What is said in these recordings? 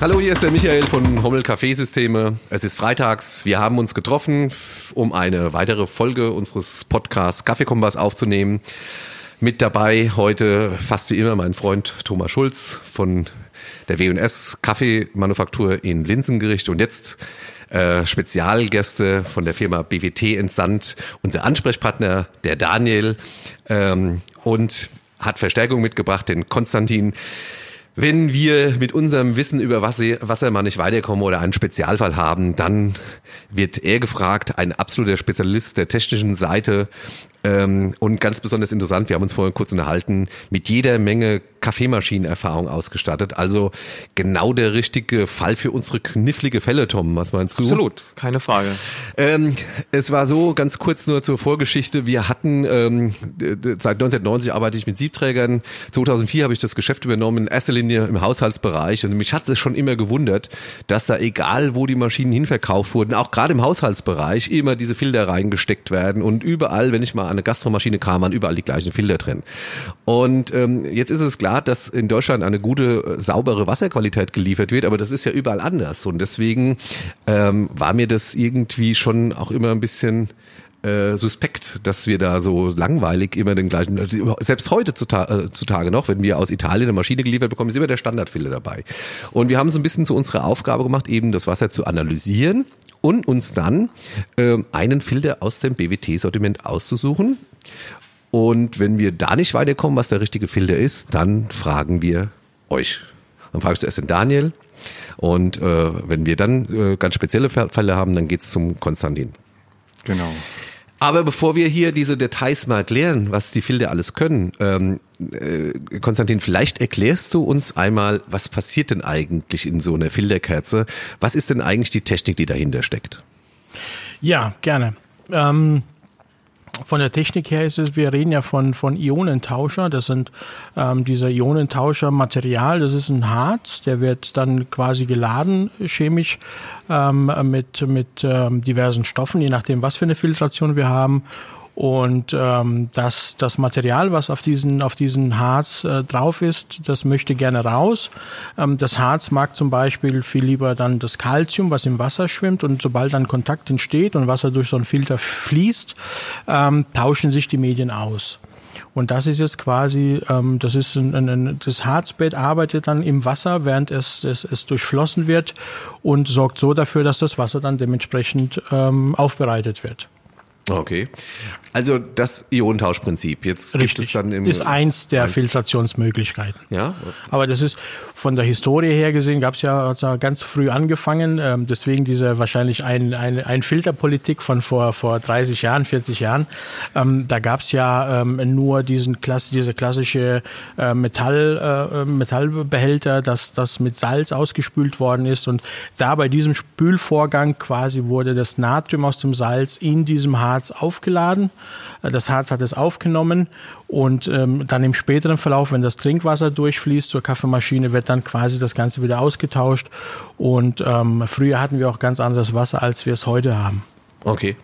Hallo, hier ist der Michael von Hommel Kaffeesysteme. Es ist freitags. Wir haben uns getroffen, um eine weitere Folge unseres Podcasts Kaffeekompass aufzunehmen. Mit dabei heute fast wie immer mein Freund Thomas Schulz von der W&S Kaffeemanufaktur in Linsengericht und jetzt äh, Spezialgäste von der Firma BWT entsandt, unser Ansprechpartner, der Daniel, ähm, und hat Verstärkung mitgebracht, den Konstantin. Wenn wir mit unserem Wissen über Wasser, Wassermann nicht weiterkommen oder einen Spezialfall haben, dann wird er gefragt, ein absoluter Spezialist der technischen Seite ähm, und ganz besonders interessant, wir haben uns vorhin kurz unterhalten, mit jeder Menge Kaffeemaschinenerfahrung ausgestattet. Also genau der richtige Fall für unsere knifflige Fälle, Tom. Was meinst du? Absolut, keine Frage. Ähm, es war so, ganz kurz nur zur Vorgeschichte. Wir hatten, ähm, seit 1990 arbeite ich mit Siebträgern. 2004 habe ich das Geschäft übernommen, in erster Linie im Haushaltsbereich. Und mich hat es schon immer gewundert, dass da egal, wo die Maschinen hinverkauft wurden, auch gerade im Haushaltsbereich, immer diese Filter reingesteckt werden. Und überall, wenn ich mal an eine Gastromaschine kam, waren überall die gleichen Filter drin. Und ähm, jetzt ist es klar, klar, dass in Deutschland eine gute, äh, saubere Wasserqualität geliefert wird, aber das ist ja überall anders. Und deswegen ähm, war mir das irgendwie schon auch immer ein bisschen äh, suspekt, dass wir da so langweilig immer den gleichen, selbst heute äh, zutage noch, wenn wir aus Italien eine Maschine geliefert bekommen, ist immer der Standardfilter dabei. Und wir haben es ein bisschen zu unserer Aufgabe gemacht, eben das Wasser zu analysieren und uns dann äh, einen Filter aus dem BWT-Sortiment auszusuchen und wenn wir da nicht weiterkommen, was der richtige Filter ist, dann fragen wir euch. Dann fragst du erst den Daniel. Und äh, wenn wir dann äh, ganz spezielle Fälle haben, dann geht's zum Konstantin. Genau. Aber bevor wir hier diese Details mal erklären, was die Filter alles können, ähm, äh, Konstantin, vielleicht erklärst du uns einmal, was passiert denn eigentlich in so einer Filterkerze? Was ist denn eigentlich die Technik, die dahinter steckt? Ja, gerne. Ähm von der Technik her ist es, wir reden ja von, von Ionentauscher. Das sind ähm, dieser Ionentauscher Material, das ist ein Harz, der wird dann quasi geladen chemisch ähm, mit, mit ähm, diversen Stoffen, je nachdem, was für eine Filtration wir haben. Und ähm, das, das Material, was auf diesen, auf diesen Harz äh, drauf ist, das möchte gerne raus. Ähm, das Harz mag zum Beispiel viel lieber dann das Calcium, was im Wasser schwimmt. Und sobald dann Kontakt entsteht und Wasser durch so einen Filter fließt, ähm, tauschen sich die Medien aus. Und das ist jetzt quasi, ähm, das ist ein, ein, das Harzbett arbeitet dann im Wasser, während es, es, es durchflossen wird und sorgt so dafür, dass das Wasser dann dementsprechend ähm, aufbereitet wird. Okay. Also das Ionentauschprinzip. Jetzt Richtig. gibt es dann im ist eins der eins. Filtrationsmöglichkeiten. Ja. Aber das ist von der Historie her gesehen, gab es ja ganz früh angefangen. Ähm, deswegen diese wahrscheinlich ein, ein, ein Filterpolitik von vor, vor 30 Jahren, 40 Jahren. Ähm, da gab es ja ähm, nur diesen Klasse, diese klassische äh, Metall, äh, Metallbehälter, dass das mit Salz ausgespült worden ist. Und da bei diesem Spülvorgang quasi wurde das Natrium aus dem Salz in diesem Harz aufgeladen. Äh, das Harz hat es aufgenommen und ähm, dann im späteren Verlauf, wenn das Trinkwasser durchfließt zur Kaffeemaschine, wird dann quasi das Ganze wieder ausgetauscht. Und ähm, früher hatten wir auch ganz anderes Wasser, als wir es heute haben. Okay.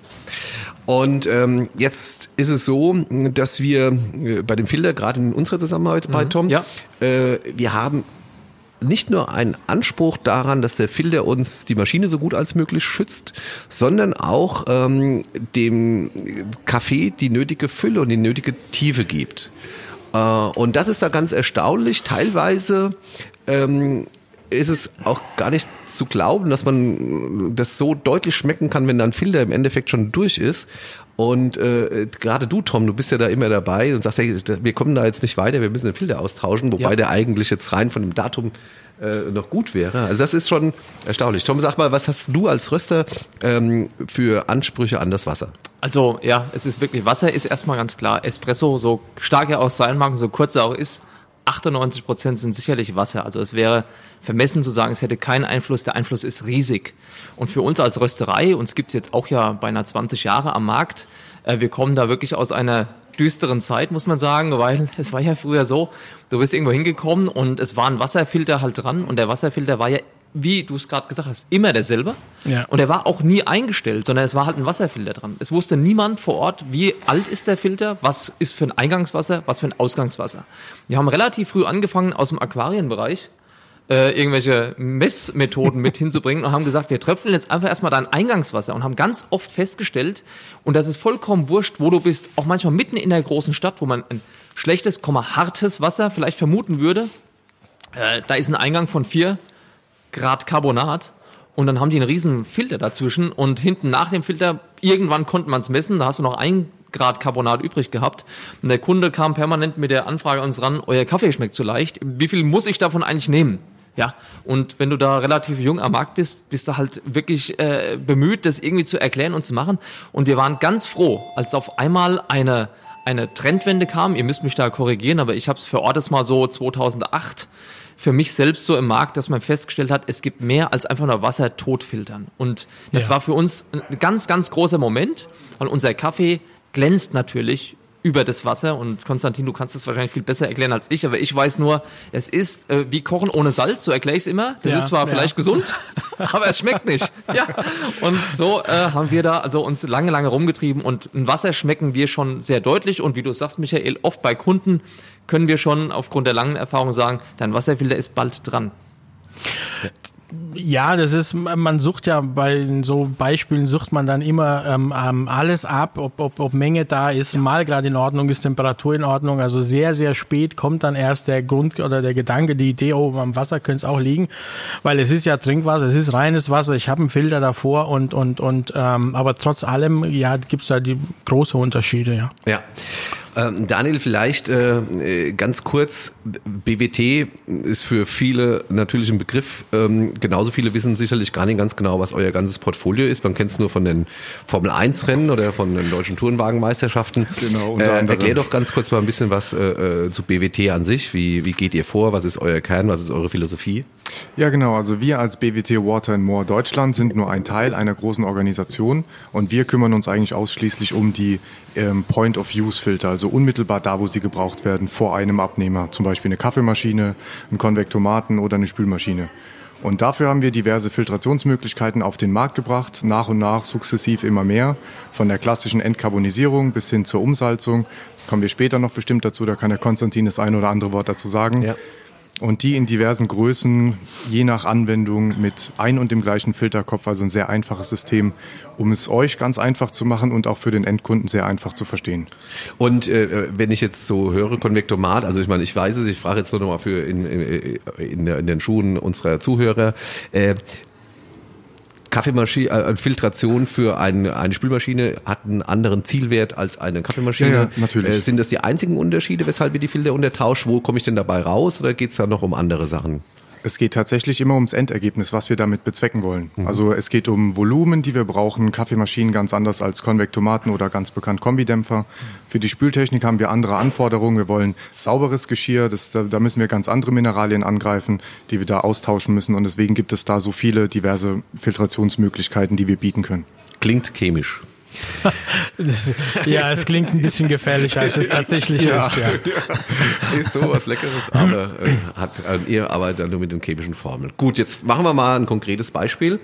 Und ähm, jetzt ist es so, dass wir äh, bei dem Filter, gerade in unserer Zusammenarbeit bei mhm. Tom, ja. äh, wir haben nicht nur einen Anspruch daran, dass der Filter uns die Maschine so gut als möglich schützt, sondern auch ähm, dem Kaffee die nötige Fülle und die nötige Tiefe gibt. Äh, und das ist da ganz erstaunlich. Teilweise ähm, ist es auch gar nicht zu glauben, dass man das so deutlich schmecken kann, wenn dann Filter im Endeffekt schon durch ist. Und äh, gerade du, Tom, du bist ja da immer dabei und sagst, hey, wir kommen da jetzt nicht weiter, wir müssen den Filter austauschen, wobei ja. der eigentlich jetzt rein von dem Datum äh, noch gut wäre. Also das ist schon erstaunlich. Tom, sag mal, was hast du als Röster ähm, für Ansprüche an das Wasser? Also ja, es ist wirklich, Wasser ist erstmal ganz klar. Espresso, so stark er auch sein mag, so kurz er auch ist, 98 Prozent sind sicherlich Wasser. Also es wäre vermessen zu sagen, es hätte keinen Einfluss. Der Einfluss ist riesig. Und für uns als Rösterei, uns gibt es jetzt auch ja beinahe 20 Jahre am Markt, äh, wir kommen da wirklich aus einer düsteren Zeit, muss man sagen, weil es war ja früher so, du bist irgendwo hingekommen und es war ein Wasserfilter halt dran und der Wasserfilter war ja wie du es gerade gesagt hast, immer derselbe. Ja. Und er war auch nie eingestellt, sondern es war halt ein Wasserfilter dran. Es wusste niemand vor Ort, wie alt ist der Filter, was ist für ein Eingangswasser, was für ein Ausgangswasser. Wir haben relativ früh angefangen aus dem Aquarienbereich äh, irgendwelche Messmethoden mit hinzubringen und haben gesagt, wir tröpfeln jetzt einfach erstmal dein Eingangswasser und haben ganz oft festgestellt, und das ist vollkommen wurscht, wo du bist, auch manchmal mitten in der großen Stadt, wo man ein schlechtes, hartes Wasser vielleicht vermuten würde, äh, da ist ein Eingang von vier Grad Carbonat und dann haben die einen riesen Filter dazwischen und hinten nach dem Filter, irgendwann konnte man es messen, da hast du noch ein Grad Carbonat übrig gehabt. Und der Kunde kam permanent mit der Anfrage an uns ran, euer Kaffee schmeckt zu leicht. Wie viel muss ich davon eigentlich nehmen? Ja, und wenn du da relativ jung am Markt bist, bist du halt wirklich äh, bemüht, das irgendwie zu erklären und zu machen. Und wir waren ganz froh, als auf einmal eine, eine Trendwende kam. Ihr müsst mich da korrigieren, aber ich habe es verortet mal so 2008 für mich selbst so im Markt, dass man festgestellt hat, es gibt mehr als einfach nur Wasser totfiltern. Und das ja. war für uns ein ganz, ganz großer Moment, weil unser Kaffee glänzt natürlich über das Wasser. Und Konstantin, du kannst es wahrscheinlich viel besser erklären als ich, aber ich weiß nur, es ist äh, wie Kochen ohne Salz, so erkläre ich es immer. Das ja, ist zwar ja. vielleicht gesund, aber es schmeckt nicht. Ja. Und so äh, haben wir da also uns lange, lange rumgetrieben und ein Wasser schmecken wir schon sehr deutlich. Und wie du sagst, Michael, oft bei Kunden können wir schon aufgrund der langen Erfahrung sagen, dein Wasserfilter ist bald dran. Ja, das ist, man sucht ja bei so Beispielen sucht man dann immer ähm, ähm, alles ab, ob, ob, ob Menge da ist, mal gerade in Ordnung ist, Temperatur in Ordnung. Also sehr, sehr spät kommt dann erst der Grund oder der Gedanke, die Idee, oh, am Wasser könnte es auch liegen, weil es ist ja Trinkwasser, es ist reines Wasser, ich habe einen Filter davor und und und ähm, aber trotz allem, ja, gibt's da die große Unterschiede, ja. Ja. Ähm, Daniel, vielleicht äh, äh ganz kurz, BWT ist für viele natürlich ein Begriff. Ähm, genauso viele wissen sicherlich gar nicht ganz genau, was euer ganzes Portfolio ist. Man kennt es nur von den Formel-1-Rennen oder von den deutschen Tourenwagenmeisterschaften. Genau, unter äh, Erklär doch ganz kurz mal ein bisschen was äh, äh zu BWT an sich. Wie, wie geht ihr vor? Was ist euer Kern? Was ist eure Philosophie? Ja, genau. Also wir als BWT Water and More Deutschland sind nur ein Teil einer großen Organisation und wir kümmern uns eigentlich ausschließlich um die ähm, Point-of-Use-Filter, also unmittelbar da, wo sie gebraucht werden, vor einem Abnehmer. Zum Beispiel eine Kaffeemaschine, ein Konvektomaten oder eine Spülmaschine. Und dafür haben wir diverse Filtrationsmöglichkeiten auf den Markt gebracht, nach und nach sukzessiv immer mehr, von der klassischen Entkarbonisierung bis hin zur Umsalzung. Kommen wir später noch bestimmt dazu, da kann der Konstantin das ein oder andere Wort dazu sagen. Ja und die in diversen Größen, je nach Anwendung mit ein und dem gleichen Filterkopf, also ein sehr einfaches System, um es euch ganz einfach zu machen und auch für den Endkunden sehr einfach zu verstehen. Und äh, wenn ich jetzt so höre, Konvektomat, also ich meine, ich weiß es, ich frage jetzt nur noch mal für in, in, in, in den Schuhen unserer Zuhörer, äh, Kaffeemaschine, äh, Filtration für eine, eine Spülmaschine hat einen anderen Zielwert als eine Kaffeemaschine. Ja, ja, natürlich. Äh, sind das die einzigen Unterschiede, weshalb ihr die Filter untertauscht? Wo komme ich denn dabei raus oder geht es da noch um andere Sachen? Es geht tatsächlich immer ums Endergebnis, was wir damit bezwecken wollen. Mhm. Also es geht um Volumen, die wir brauchen. Kaffeemaschinen ganz anders als Konvektomaten oder ganz bekannt Kombidämpfer. Mhm. Für die Spültechnik haben wir andere Anforderungen. Wir wollen sauberes Geschirr. Das, da, da müssen wir ganz andere Mineralien angreifen, die wir da austauschen müssen. Und deswegen gibt es da so viele diverse Filtrationsmöglichkeiten, die wir bieten können. Klingt chemisch. Das, ja, es klingt ein bisschen gefährlicher, als es tatsächlich ja, ist. Ja. ja. Ist so was Leckeres, aber äh, hat äh, ihr arbeitet nur mit den chemischen Formeln. Gut, jetzt machen wir mal ein konkretes Beispiel.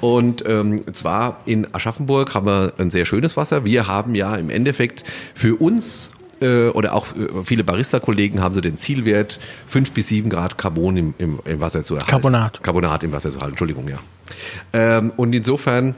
Und ähm, zwar in Aschaffenburg haben wir ein sehr schönes Wasser. Wir haben ja im Endeffekt für uns äh, oder auch äh, viele Barista-Kollegen haben so den Zielwert, fünf bis sieben Grad Carbon im, im, im Wasser zu erhalten. Carbonat. Carbonat im Wasser zu erhalten, Entschuldigung, ja. Ähm, und insofern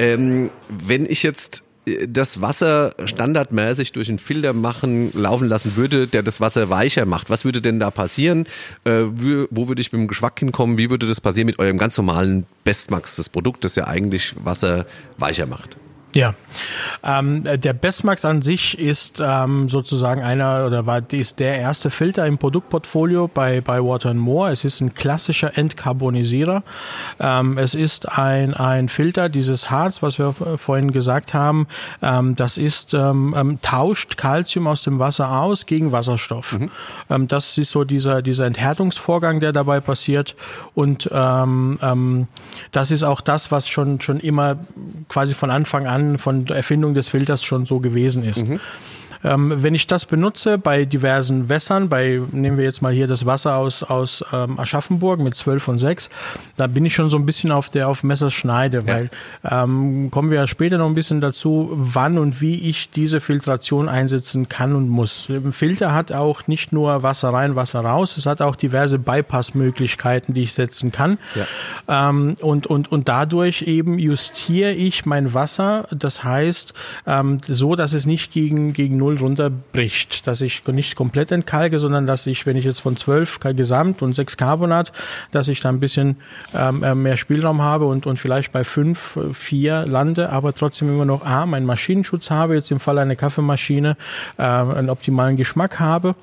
ähm, wenn ich jetzt äh, das Wasser standardmäßig durch einen Filter machen, laufen lassen würde, der das Wasser weicher macht. Was würde denn da passieren? Äh, wo würde ich mit dem Geschmack hinkommen? Wie würde das passieren mit eurem ganz normalen Bestmax, das Produkt, das ja eigentlich Wasser weicher macht? Ja, ähm, der Bestmax an sich ist ähm, sozusagen einer oder war ist der erste Filter im Produktportfolio bei bei Water More. Es ist ein klassischer Entkarbonisierer. Ähm, es ist ein ein Filter dieses Harz, was wir vorhin gesagt haben. Ähm, das ist ähm, ähm, tauscht Calcium aus dem Wasser aus gegen Wasserstoff. Mhm. Ähm, das ist so dieser dieser Enthärtungsvorgang, der dabei passiert und ähm, ähm, das ist auch das, was schon schon immer quasi von Anfang an an von der Erfindung des Filters schon so gewesen ist. Mhm. Ähm, wenn ich das benutze bei diversen Wässern, bei, nehmen wir jetzt mal hier das Wasser aus, aus ähm, Aschaffenburg mit 12 und 6, da bin ich schon so ein bisschen auf der auf Messers Schneide, weil ähm, kommen wir später noch ein bisschen dazu, wann und wie ich diese Filtration einsetzen kann und muss. Ein Filter hat auch nicht nur Wasser rein, Wasser raus, es hat auch diverse Bypass-Möglichkeiten, die ich setzen kann. Ja. Ähm, und, und, und dadurch eben justiere ich mein Wasser, das heißt, ähm, so, dass es nicht gegen, gegen Null runterbricht, dass ich nicht komplett entkalke, sondern dass ich, wenn ich jetzt von 12 Gesamt und 6 Carbonat, dass ich da ein bisschen ähm, äh, mehr Spielraum habe und, und vielleicht bei 5, 4 lande, aber trotzdem immer noch A, meinen Maschinenschutz habe, jetzt im Fall einer Kaffeemaschine, äh, einen optimalen Geschmack habe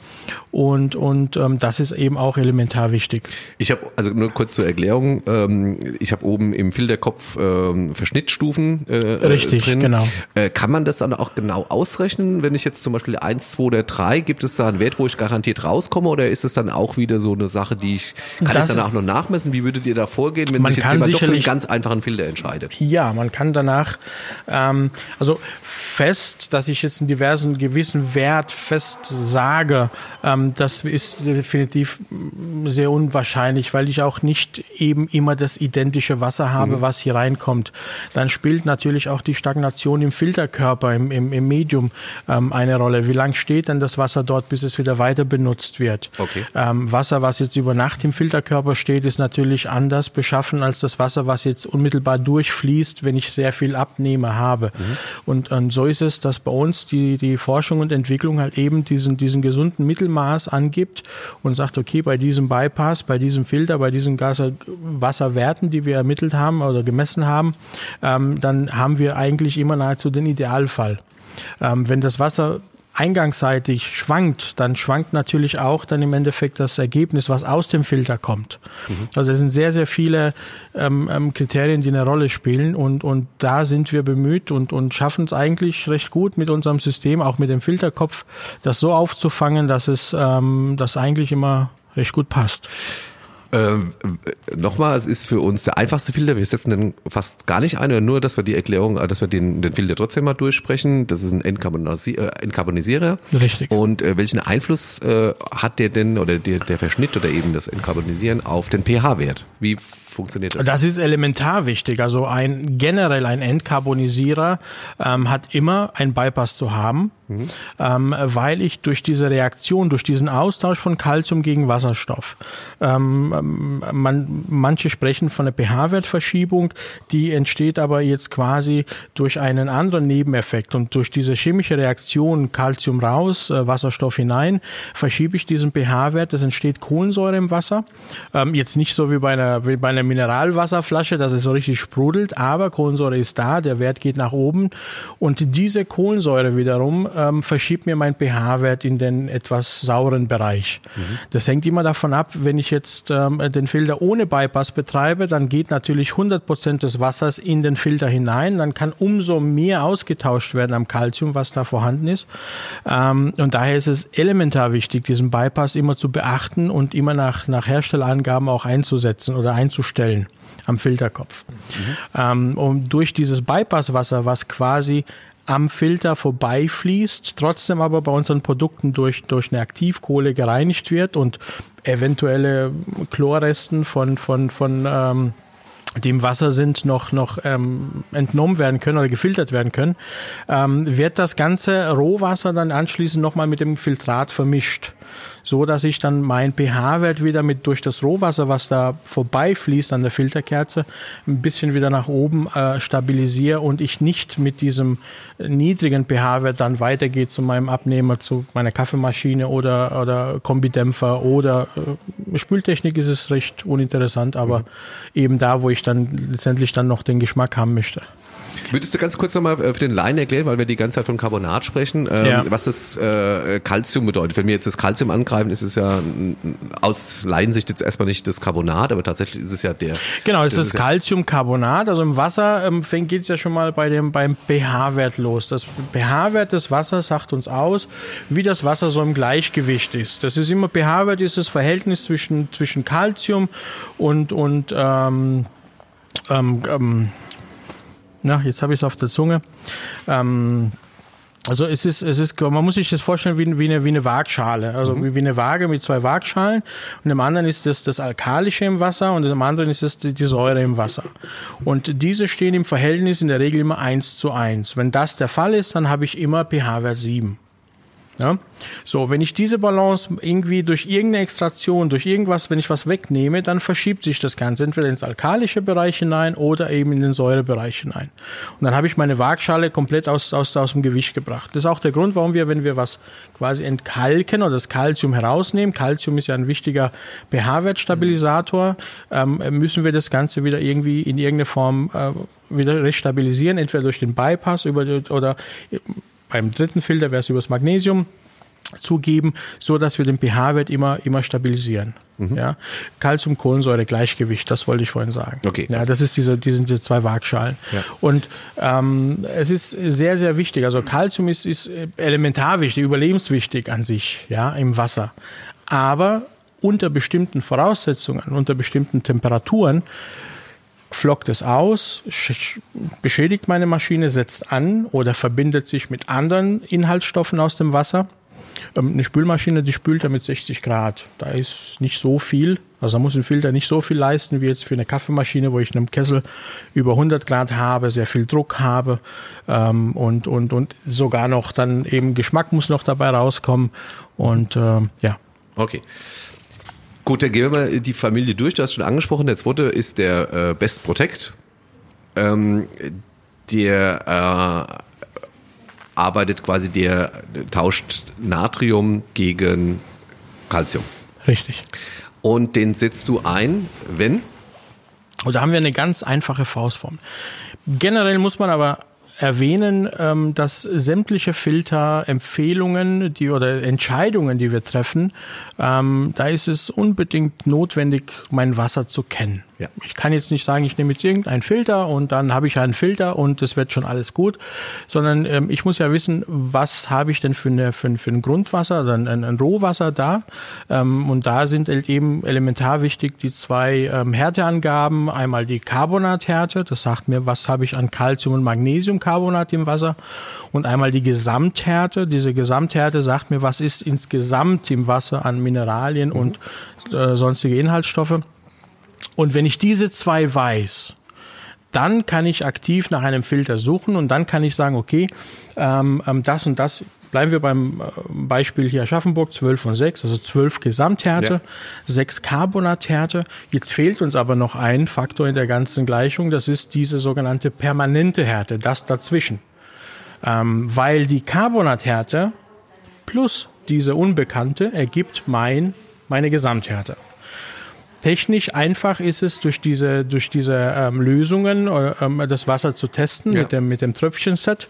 und, und ähm, das ist eben auch elementar wichtig. Ich habe, also nur kurz zur Erklärung, ähm, ich habe oben im Filterkopf ähm, Verschnittstufen äh, Richtig, drin. genau. Äh, kann man das dann auch genau ausrechnen, wenn ich jetzt zum Beispiel eins, zwei oder drei, gibt es da einen Wert, wo ich garantiert rauskomme oder ist es dann auch wieder so eine Sache, die ich, kann das, ich dann auch noch nachmessen? Wie würdet ihr da vorgehen, wenn sich jetzt jemand doch für einen ganz einfachen Filter entscheidet? Ja, man kann danach, ähm, also fest, dass ich jetzt einen diversen gewissen Wert fest sage, ähm, das ist definitiv sehr unwahrscheinlich, weil ich auch nicht eben immer das identische Wasser habe, mhm. was hier reinkommt. Dann spielt natürlich auch die Stagnation im Filterkörper, im, im, im Medium ähm, eine Rolle. Wie lang steht denn das Wasser dort, bis es wieder weiter benutzt wird? Okay. Ähm, Wasser, was jetzt über Nacht im Filterkörper steht, ist natürlich anders beschaffen als das Wasser, was jetzt unmittelbar durchfließt, wenn ich sehr viel Abnehmer habe. Mhm. Und, und so ist es, dass bei uns die, die Forschung und Entwicklung halt eben diesen, diesen gesunden Mittelmaß angibt und sagt, okay, bei diesem Bypass, bei diesem Filter, bei diesen Wasserwerten, die wir ermittelt haben oder gemessen haben, ähm, dann haben wir eigentlich immer nahezu den Idealfall. Ähm, wenn das Wasser eingangsseitig schwankt, dann schwankt natürlich auch dann im Endeffekt das Ergebnis, was aus dem Filter kommt. Mhm. Also es sind sehr, sehr viele ähm, ähm, Kriterien, die eine Rolle spielen und, und da sind wir bemüht und, und schaffen es eigentlich recht gut mit unserem System, auch mit dem Filterkopf, das so aufzufangen, dass es ähm, das eigentlich immer recht gut passt. Ähm, Nochmal, es ist für uns der einfachste Filter. Wir setzen den fast gar nicht ein, nur, dass wir die Erklärung, dass wir den, den Filter trotzdem mal durchsprechen. Das ist ein äh, Entkarbonisierer. Richtig. Und äh, welchen Einfluss äh, hat der denn oder der, der Verschnitt oder eben das Entkarbonisieren auf den pH-Wert? Wie funktioniert das? Das ist elementar wichtig. Also ein generell ein Entkarbonisierer ähm, hat immer ein Bypass zu haben, mhm. ähm, weil ich durch diese Reaktion, durch diesen Austausch von Calcium gegen Wasserstoff, ähm, man, manche sprechen von einer pH-Wertverschiebung, die entsteht aber jetzt quasi durch einen anderen Nebeneffekt und durch diese chemische Reaktion Calcium raus, äh, Wasserstoff hinein, verschiebe ich diesen pH-Wert. Es entsteht Kohlensäure im Wasser. Ähm, jetzt nicht so wie bei einer, wie bei einer Mineralwasserflasche, dass es so richtig sprudelt, aber Kohlensäure ist da, der Wert geht nach oben und diese Kohlensäure wiederum ähm, verschiebt mir meinen pH-Wert in den etwas sauren Bereich. Mhm. Das hängt immer davon ab, wenn ich jetzt ähm, den Filter ohne Bypass betreibe, dann geht natürlich 100 Prozent des Wassers in den Filter hinein, dann kann umso mehr ausgetauscht werden am Calcium, was da vorhanden ist. Ähm, und daher ist es elementar wichtig, diesen Bypass immer zu beachten und immer nach, nach Herstellerangaben auch einzusetzen oder einzustellen stellen am Filterkopf. Mhm. Ähm, und durch dieses Bypasswasser, was quasi am Filter vorbeifließt, trotzdem aber bei unseren Produkten durch, durch eine Aktivkohle gereinigt wird und eventuelle Chlorresten von, von, von ähm, dem Wasser sind, noch, noch ähm, entnommen werden können oder gefiltert werden können, ähm, wird das ganze Rohwasser dann anschließend nochmal mit dem Filtrat vermischt so dass ich dann mein pH-Wert wieder mit durch das Rohwasser, was da vorbeifließt an der Filterkerze, ein bisschen wieder nach oben äh, stabilisiere und ich nicht mit diesem niedrigen pH-Wert dann weitergehe zu meinem Abnehmer, zu meiner Kaffeemaschine oder, oder Kombidämpfer oder äh, Spültechnik ist es recht uninteressant, aber mhm. eben da, wo ich dann letztendlich dann noch den Geschmack haben möchte. Würdest du ganz kurz nochmal äh, für den Laien erklären, weil wir die ganze Zeit von Carbonat sprechen, ähm, ja. was das äh, Calcium bedeutet? Wenn wir jetzt das Calcium angreifen, ist es ja aus Laiensicht jetzt erstmal nicht das Carbonat, aber tatsächlich ist es ja der. Genau, es ist das Calciumcarbonat. Also im Wasser ähm, geht es ja schon mal bei dem, beim pH-Wert los. Das pH-Wert des Wassers sagt uns aus, wie das Wasser so im Gleichgewicht ist. Das ist immer pH-Wert ist das Verhältnis zwischen, zwischen Calcium und, und ähm, ähm, ähm na, jetzt habe ich es auf der Zunge. Ähm, Also es ist, es ist, man muss sich das vorstellen wie, wie, eine, wie eine Waagschale, also mhm. wie, wie eine Waage mit zwei Waagschalen. Und im anderen ist das das Alkalische im Wasser und im anderen ist das die, die Säure im Wasser. Und diese stehen im Verhältnis in der Regel immer eins zu eins. Wenn das der Fall ist, dann habe ich immer pH-Wert 7. Ja? So, wenn ich diese Balance irgendwie durch irgendeine Extraktion, durch irgendwas, wenn ich was wegnehme, dann verschiebt sich das Ganze entweder ins alkalische Bereich hinein oder eben in den Säurebereich hinein. Und dann habe ich meine Waagschale komplett aus, aus, aus dem Gewicht gebracht. Das ist auch der Grund, warum wir, wenn wir was quasi entkalken oder das Kalzium herausnehmen, Kalzium ist ja ein wichtiger pH-Wertstabilisator, ähm, müssen wir das Ganze wieder irgendwie in irgendeine Form äh, wieder restabilisieren, entweder durch den Bypass über, oder beim dritten Filter wäre es über das Magnesium zugeben, so dass wir den pH-Wert immer immer stabilisieren. Mhm. Ja, Calcium, Kohlensäure, Gleichgewicht, das wollte ich vorhin sagen. Okay. Ja, das ist diese, die sind die zwei Waagschalen. Ja. Und ähm, es ist sehr sehr wichtig. Also Calcium ist ist elementar wichtig, überlebenswichtig an sich, ja, im Wasser. Aber unter bestimmten Voraussetzungen, unter bestimmten Temperaturen flockt es aus, beschädigt meine Maschine, setzt an oder verbindet sich mit anderen Inhaltsstoffen aus dem Wasser. Ähm, eine Spülmaschine, die spült ja mit 60 Grad. Da ist nicht so viel. Also da muss ein Filter nicht so viel leisten wie jetzt für eine Kaffeemaschine, wo ich in einem Kessel über 100 Grad habe, sehr viel Druck habe ähm, und, und, und sogar noch dann eben Geschmack muss noch dabei rauskommen. Und ähm, ja. Okay. Gut, dann gehen wir mal die Familie durch. Du hast schon angesprochen, der zweite ist der äh, Best Protect. Ähm, der äh, arbeitet quasi, der tauscht Natrium gegen Calcium. Richtig. Und den setzt du ein, wenn? Und da haben wir eine ganz einfache Faustform. Generell muss man aber erwähnen, ähm, dass sämtliche Filterempfehlungen, die oder Entscheidungen, die wir treffen, ähm, da ist es unbedingt notwendig, mein Wasser zu kennen. Ja. Ich kann jetzt nicht sagen, ich nehme jetzt irgendeinen Filter und dann habe ich einen Filter und es wird schon alles gut, sondern ähm, ich muss ja wissen, was habe ich denn für, eine, für, für ein Grundwasser, also ein, ein, Rohwasser da. Ähm, und da sind eben elementar wichtig die zwei ähm, Härteangaben. Einmal die Carbonathärte, das sagt mir, was habe ich an Calcium und Magnesiumcarbonat im Wasser. Und einmal die Gesamthärte. Diese Gesamthärte sagt mir, was ist insgesamt im Wasser an Mineralien mhm. und äh, sonstige Inhaltsstoffe. Und wenn ich diese zwei weiß, dann kann ich aktiv nach einem Filter suchen und dann kann ich sagen, okay, ähm, ähm das und das, bleiben wir beim äh, Beispiel hier Aschaffenburg, 12 und 6, also 12 Gesamthärte, ja. 6 Carbonathärte. Jetzt fehlt uns aber noch ein Faktor in der ganzen Gleichung, das ist diese sogenannte permanente Härte, das dazwischen. Ähm, weil die Carbonathärte plus diese Unbekannte ergibt mein, meine Gesamthärte. Technisch einfach ist es, durch diese, durch diese ähm, Lösungen äh, ähm, das Wasser zu testen ja. mit dem, mit dem Tröpfchenset.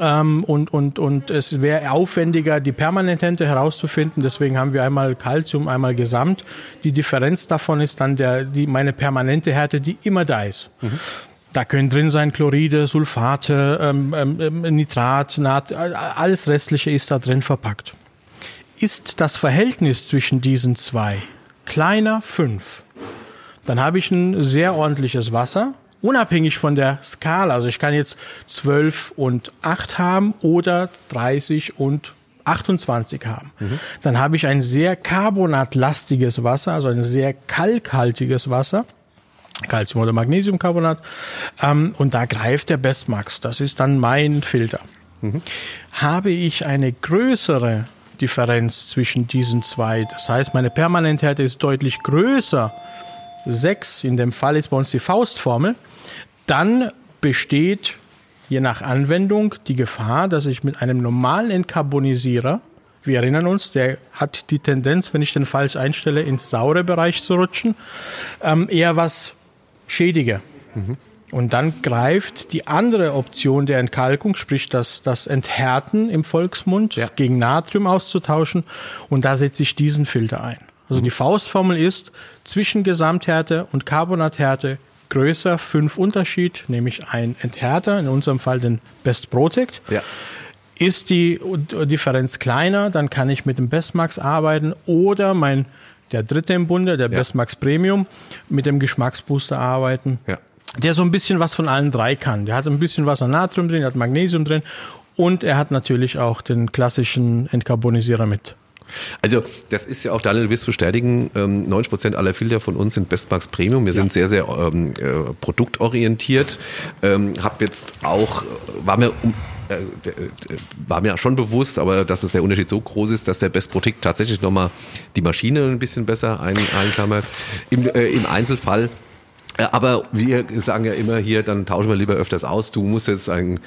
Ähm, und, und, und es wäre aufwendiger, die Permanente herauszufinden. Deswegen haben wir einmal Calcium, einmal Gesamt. Die Differenz davon ist dann der, die, meine permanente Härte, die immer da ist. Mhm. Da können drin sein Chloride, Sulfate, ähm, ähm, Nitrat, Nat, alles Restliche ist da drin verpackt. Ist das Verhältnis zwischen diesen zwei kleiner 5, dann habe ich ein sehr ordentliches Wasser, unabhängig von der Skala. Also ich kann jetzt 12 und 8 haben oder 30 und 28 haben. Mhm. Dann habe ich ein sehr carbonatlastiges Wasser, also ein sehr kalkhaltiges Wasser. Calcium- oder Magnesiumcarbonat. Ähm, und da greift der Bestmax. Das ist dann mein Filter. Mhm. Habe ich eine größere Differenz zwischen diesen zwei. Das heißt, meine Permanenthärte ist deutlich größer. 6, in dem Fall ist bei uns die Faustformel. Dann besteht je nach Anwendung die Gefahr, dass ich mit einem normalen Entkarbonisierer, wir erinnern uns, der hat die Tendenz, wenn ich den falsch einstelle, ins saure Bereich zu rutschen, ähm, eher was schädige. Mhm. Und dann greift die andere Option der Entkalkung, sprich das, das Enthärten im Volksmund, ja. gegen Natrium auszutauschen. Und da setze ich diesen Filter ein. Also mhm. die Faustformel ist zwischen Gesamthärte und Carbonathärte größer fünf Unterschied, nämlich ein Enthärter, in unserem Fall den Best Protect. Ja. Ist die Differenz kleiner, dann kann ich mit dem Bestmax arbeiten oder mein der dritte im Bunde, der ja. Bestmax Premium, mit dem Geschmacksbooster arbeiten. Ja der so ein bisschen was von allen drei kann. Der hat ein bisschen was an Natrium drin, der hat Magnesium drin Und er hat natürlich auch den klassischen Entkarbonisierer mit. Also das ist ja auch, Daniel, wirst bestätigen, ähm, 90 Prozent aller Filter von uns sind Bestmarks Premium. Wir sind sehr, sehr ähm, äh, produktorientiert. Ähm, hab jetzt auch, war mir um, äh, äh, war mir schon bewusst, aber dass es der Unterschied so groß ist, dass der Best Protect tatsächlich nochmal die Maschine ein bisschen besser ein, einklammert. Im, äh, Im Einzelfall äh, aber wir sagen ja immer hier, dann tauschen wir lieber öfters aus. Du musst jetzt einen,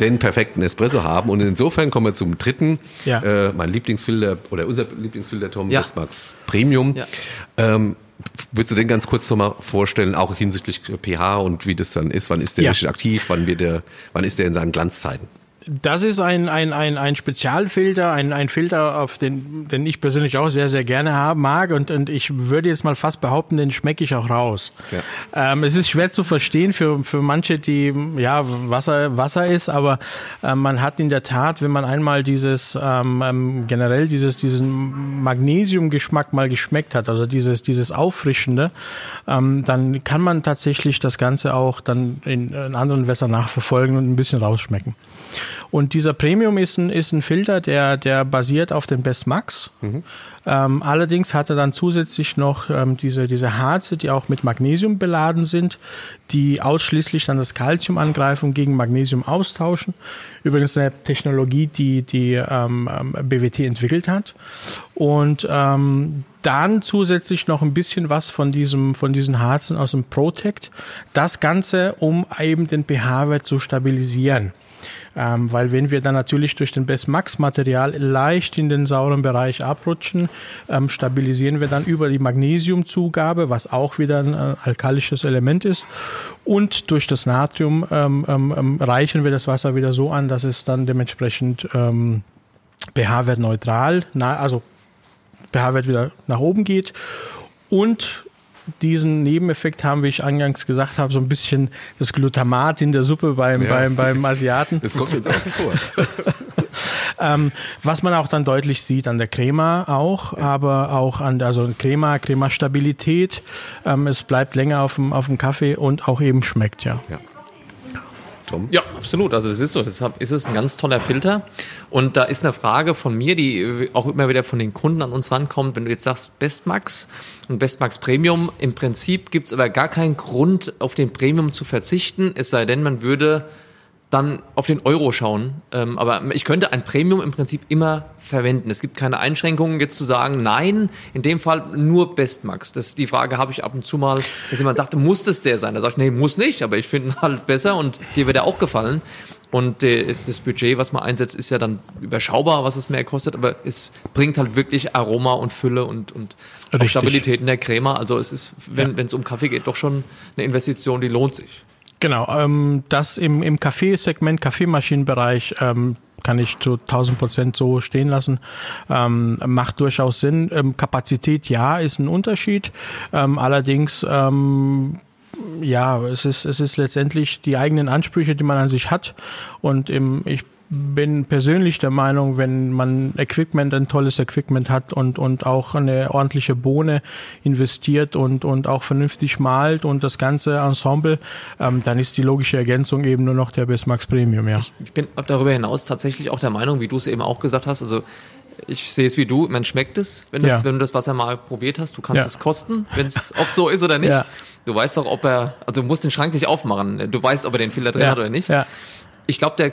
den perfekten Espresso haben. Und insofern kommen wir zum dritten. Ja. Äh, mein Lieblingsfilter oder unser Lieblingsfilter Tom Ja. Bismarcks Premium. Ja. Ähm, würdest du den ganz kurz nochmal vorstellen, auch hinsichtlich pH und wie das dann ist? Wann ist der Ja. richtig aktiv? Wann wird der, wann ist der in seinen Glanzzeiten? Das ist ein, ein, ein, ein Spezialfilter, ein, ein Filter, auf den, den ich persönlich auch sehr, sehr gerne haben mag. Und, und ich würde jetzt mal fast behaupten, den schmecke ich auch raus. Ja. Ähm, es ist schwer zu verstehen für, für manche, die, ja, Wasser, Wasser ist, aber äh, man hat in der Tat, wenn man einmal dieses, ähm, ähm, generell dieses, diesen Magnesiumgeschmack mal geschmeckt hat, also dieses, dieses Auffrischende, ähm, dann kann man tatsächlich das Ganze auch dann in, in anderen Wässern nachverfolgen und ein bisschen rausschmecken. Und dieser Premium ist ein, ist ein Filter, der, der basiert auf dem Best Max. Ähm, allerdings hat er dann zusätzlich noch ähm, diese, diese Harze, die auch mit Magnesium beladen sind, die ausschließlich dann das Calcium angreifen und gegen Magnesium austauschen. Übrigens eine Technologie, die die ähm, ähm, BWT entwickelt hat. Und ähm, dann zusätzlich noch ein bisschen was von diesem, von diesen Harzen aus dem Protect. Das Ganze, um eben den pH-Wert zu stabilisieren. Ähm, weil wenn wir dann natürlich durch den Best Max Material leicht in den sauren Bereich abrutschen, ähm, stabilisieren wir dann über die Magnesiumzugabe, was auch wieder ein äh, alkalisches Element ist. Und durch das Natrium ähm, ähm, ähm, reichen wir das Wasser wieder so an, dass es dann dementsprechend ähm, pH-Wert neutral, na, also pH-Wert wieder nach oben geht. Und diesen Nebeneffekt haben, wie ich eingangs gesagt habe, so ein bisschen das Glutamat in der Suppe beim, Ja. beim, beim Asiaten. Das kommt jetzt außen vor. Ähm, was man auch dann deutlich sieht an der Crema auch, aber auch an der, also Crema, Crema-Stabilität. Ähm, es bleibt länger auf dem, auf dem Kaffee und auch eben schmeckt, ja. Ja. Tom? Ja, absolut. Also das ist so. Deshalb ist es ein ganz toller Filter. Und da ist eine Frage von mir, die auch immer wieder von den Kunden an uns rankommt. Wenn du jetzt sagst Bestmax und Bestmax Premium, im Prinzip gibt es aber gar keinen Grund, auf den Premium zu verzichten, es sei denn, man würde dann auf den Euro schauen. Ähm, aber ich könnte ein Premium im Prinzip immer verwenden. Es gibt keine Einschränkungen, jetzt zu sagen, nein, in dem Fall nur Bestmax. Das die Frage habe ich ab und zu mal, dass jemand sagt, muss das der sein? Da sage ich, nee, muss nicht, aber ich finde ihn halt besser und dir wird er auch gefallen. Und äh, ist das Budget, was man einsetzt, ist ja dann überschaubar, was es mehr kostet, aber es bringt halt wirklich Aroma und Fülle und, und. Stabilität in der Crema. Also es ist, wenn Ja. wenn es um Kaffee geht, doch schon eine Investition, die lohnt sich. Genau, ähm, das im, im Kaffeesegment, Kaffeemaschinenbereich, ähm, kann ich zu 1000 Prozent so stehen lassen. Ähm, macht durchaus Sinn. Ähm, Kapazität, ja, ist ein Unterschied. Ähm, allerdings, ähm, ja, es ist, es ist letztendlich die eigenen Ansprüche, die man an sich hat. Und im, ich bin persönlich der Meinung, wenn man Equipment, ein tolles Equipment hat und, und auch eine ordentliche Bohne investiert und, und auch vernünftig malt und das ganze Ensemble, ähm, dann ist die logische Ergänzung eben nur noch der Bismax Premium, ja. Ich bin darüber hinaus tatsächlich auch der Meinung, wie du es eben auch gesagt hast, also ich sehe es wie du, man schmeckt es, wenn, das, Ja. wenn du das Wasser mal probiert hast. Du kannst Ja. es kosten, wenn es, ob so ist oder nicht. Ja. Du weißt doch, ob er, also du musst den Schrank nicht aufmachen. Du weißt, ob er den Filter drin hat oder nicht. Ich glaube, der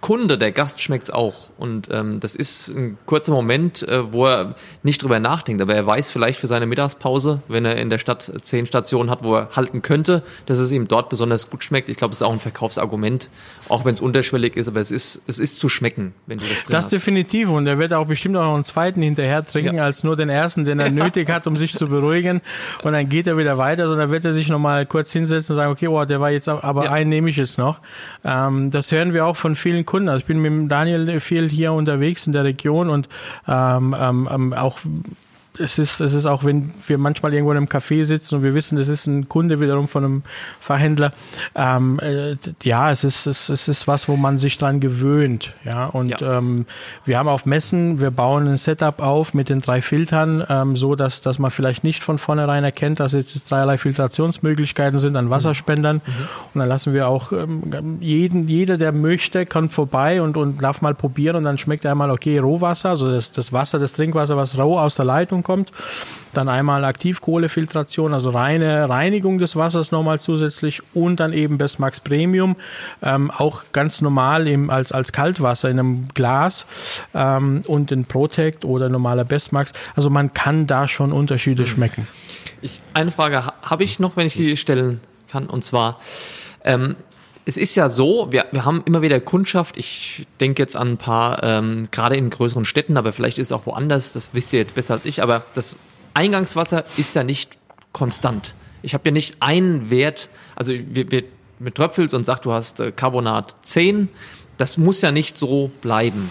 Kunde, der Gast schmeckt's auch. Und ähm, das ist ein kurzer Moment, äh, wo er nicht drüber nachdenkt. Aber er weiß vielleicht für seine Mittagspause, wenn er in der Stadt zehn Stationen hat, wo er halten könnte, dass es ihm dort besonders gut schmeckt. Ich glaube, es ist auch ein Verkaufsargument, auch wenn es unterschwellig ist. Aber es ist, es ist zu schmecken, wenn du das drin Das hast. definitiv. Und er wird auch bestimmt auch noch einen zweiten hinterher trinken, Ja. als nur den ersten, den er nötig hat, um sich zu beruhigen. Und dann geht er wieder weiter, sondern wird er sich nochmal kurz hinsetzen und sagen, okay, oh, der war jetzt aber Ja. einen nehme ich jetzt noch. Ähm, das hören wir auch von vielen Kunden. Also ich bin mit Daniel viel hier unterwegs in der Region und ähm, ähm, ähm, auch es ist, es ist auch, wenn wir manchmal irgendwo in einem Café sitzen und wir wissen, das ist ein Kunde wiederum von einem Fachhändler. Ähm, äh, ja, es ist, es, es ist was, wo man sich dran gewöhnt. Ja, und ja. Ähm, wir haben auf Messen, wir bauen ein Setup auf mit den drei Filtern, ähm, so dass, dass man vielleicht nicht von vornherein erkennt, dass jetzt dreierlei Filtrationsmöglichkeiten sind an Wasserspendern. Mhm. Und dann lassen wir auch ähm, jeden, jeder, der möchte, kommt vorbei und, und darf mal probieren und dann schmeckt er einmal, okay, Rohwasser, also das, das Wasser, das Trinkwasser, was roh aus der Leitung kommt. Dann einmal Aktivkohlefiltration, also reine Reinigung des Wassers nochmal zusätzlich und dann eben Bestmax Premium, ähm, auch ganz normal im, als, als Kaltwasser in einem Glas ähm, und in Protect oder normaler Bestmax. Also man kann da schon Unterschiede mhm. schmecken. Ich, eine Frage habe ich noch, wenn ich die stellen kann, und zwar, ähm, es ist ja so, wir, wir haben immer wieder Kundschaft, ich denke jetzt an ein paar, ähm, gerade in größeren Städten, aber vielleicht ist es auch woanders, das wisst ihr jetzt besser als ich, aber das Eingangswasser ist ja nicht konstant. Ich habe ja nicht einen Wert, also wir, wir mit tröpfelst und sagt, du hast äh, Carbonat 10, das muss ja nicht so bleiben.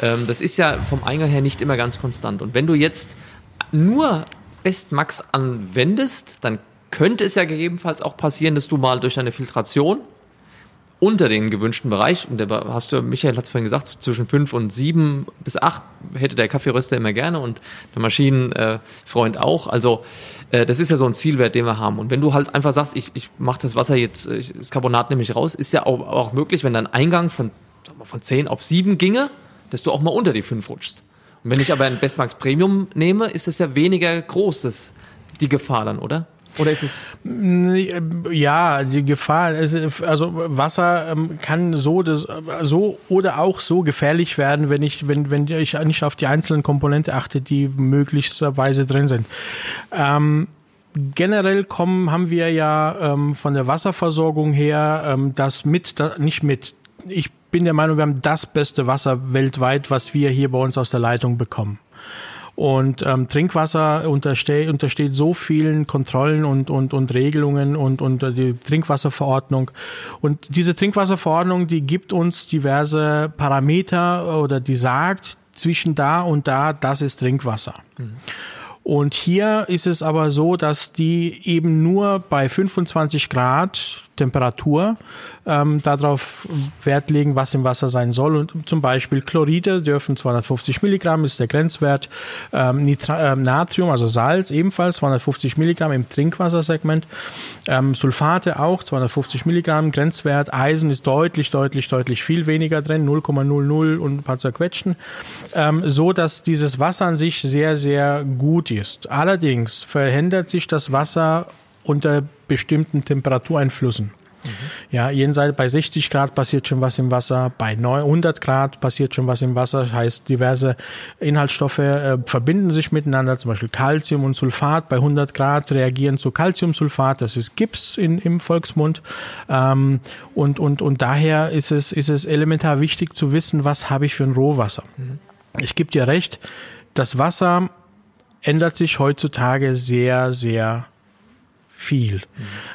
Ähm, das ist ja vom Eingang her nicht immer ganz konstant. Und wenn du jetzt nur Bestmax anwendest, dann könnte es ja gegebenenfalls auch passieren, dass du mal durch deine Filtration unter den gewünschten Bereich, und der hast du, Michael hat es vorhin gesagt, zwischen fünf und sieben bis acht hätte der Kaffeeröster immer gerne und der Maschinenfreund auch. Also äh, das ist ja so ein Zielwert, den wir haben. Und wenn du halt einfach sagst, ich, ich mache das Wasser jetzt, ich, das Carbonat nehme ich raus, ist ja auch, auch möglich, wenn dein Eingang von, von zehn auf sieben ginge, dass du auch mal unter die fünf rutschst. Und wenn ich aber ein Bestmax Premium nehme, ist das ja weniger groß, das, die Gefahr dann, oder? Oder ist es? Ja, die Gefahr, also Wasser ähm, kann so, das, so oder auch so gefährlich werden, wenn ich, wenn, wenn ich nicht auf die einzelnen Komponente achte, die möglicherweise drin sind. Ähm, generell kommen, haben wir ja ähm, von der Wasserversorgung her ähm, das mit, da, nicht mit. Ich bin der Meinung, wir haben das beste Wasser weltweit, was wir hier bei uns aus der Leitung bekommen. Und ähm, Trinkwasser untersteht, untersteht so vielen Kontrollen und, und, und Regelungen und, und die Trinkwasserverordnung. Und diese Trinkwasserverordnung, die gibt uns diverse Parameter oder die sagt, zwischen da und da, das ist Trinkwasser. Mhm. Und hier ist es aber so, dass die eben nur bei 25 Grad Temperatur ähm, darauf Wert legen, was im Wasser sein soll. Und zum Beispiel Chloride dürfen 250 Milligramm, ist der Grenzwert. Ähm, Nitra äh, Natrium, also Salz, ebenfalls 250 Milligramm im Trinkwassersegment. Ähm, Sulfate auch 250 Milligramm, Grenzwert. Eisen ist deutlich, deutlich, deutlich viel weniger drin, 0,00 und ein paar zerquetschten. Ähm, so dass dieses Wasser an sich sehr, sehr gut ist. Allerdings verhindert sich das Wasser unter bestimmten Temperatureinflüssen. Mhm. Ja, jenseits bei 60 Grad passiert schon was im Wasser, bei 900 Grad passiert schon was im Wasser. Das heißt, diverse Inhaltsstoffe äh, verbinden sich miteinander, zum Beispiel Calcium und Sulfat. Bei 100 Grad reagieren zu Calciumsulfat, das ist Gips in, im Volksmund. Ähm, und, und, und daher ist es, ist es elementar wichtig zu wissen, was habe ich für ein Rohwasser. Mhm. Ich gebe dir recht, das Wasser ändert sich heutzutage sehr, sehr viel.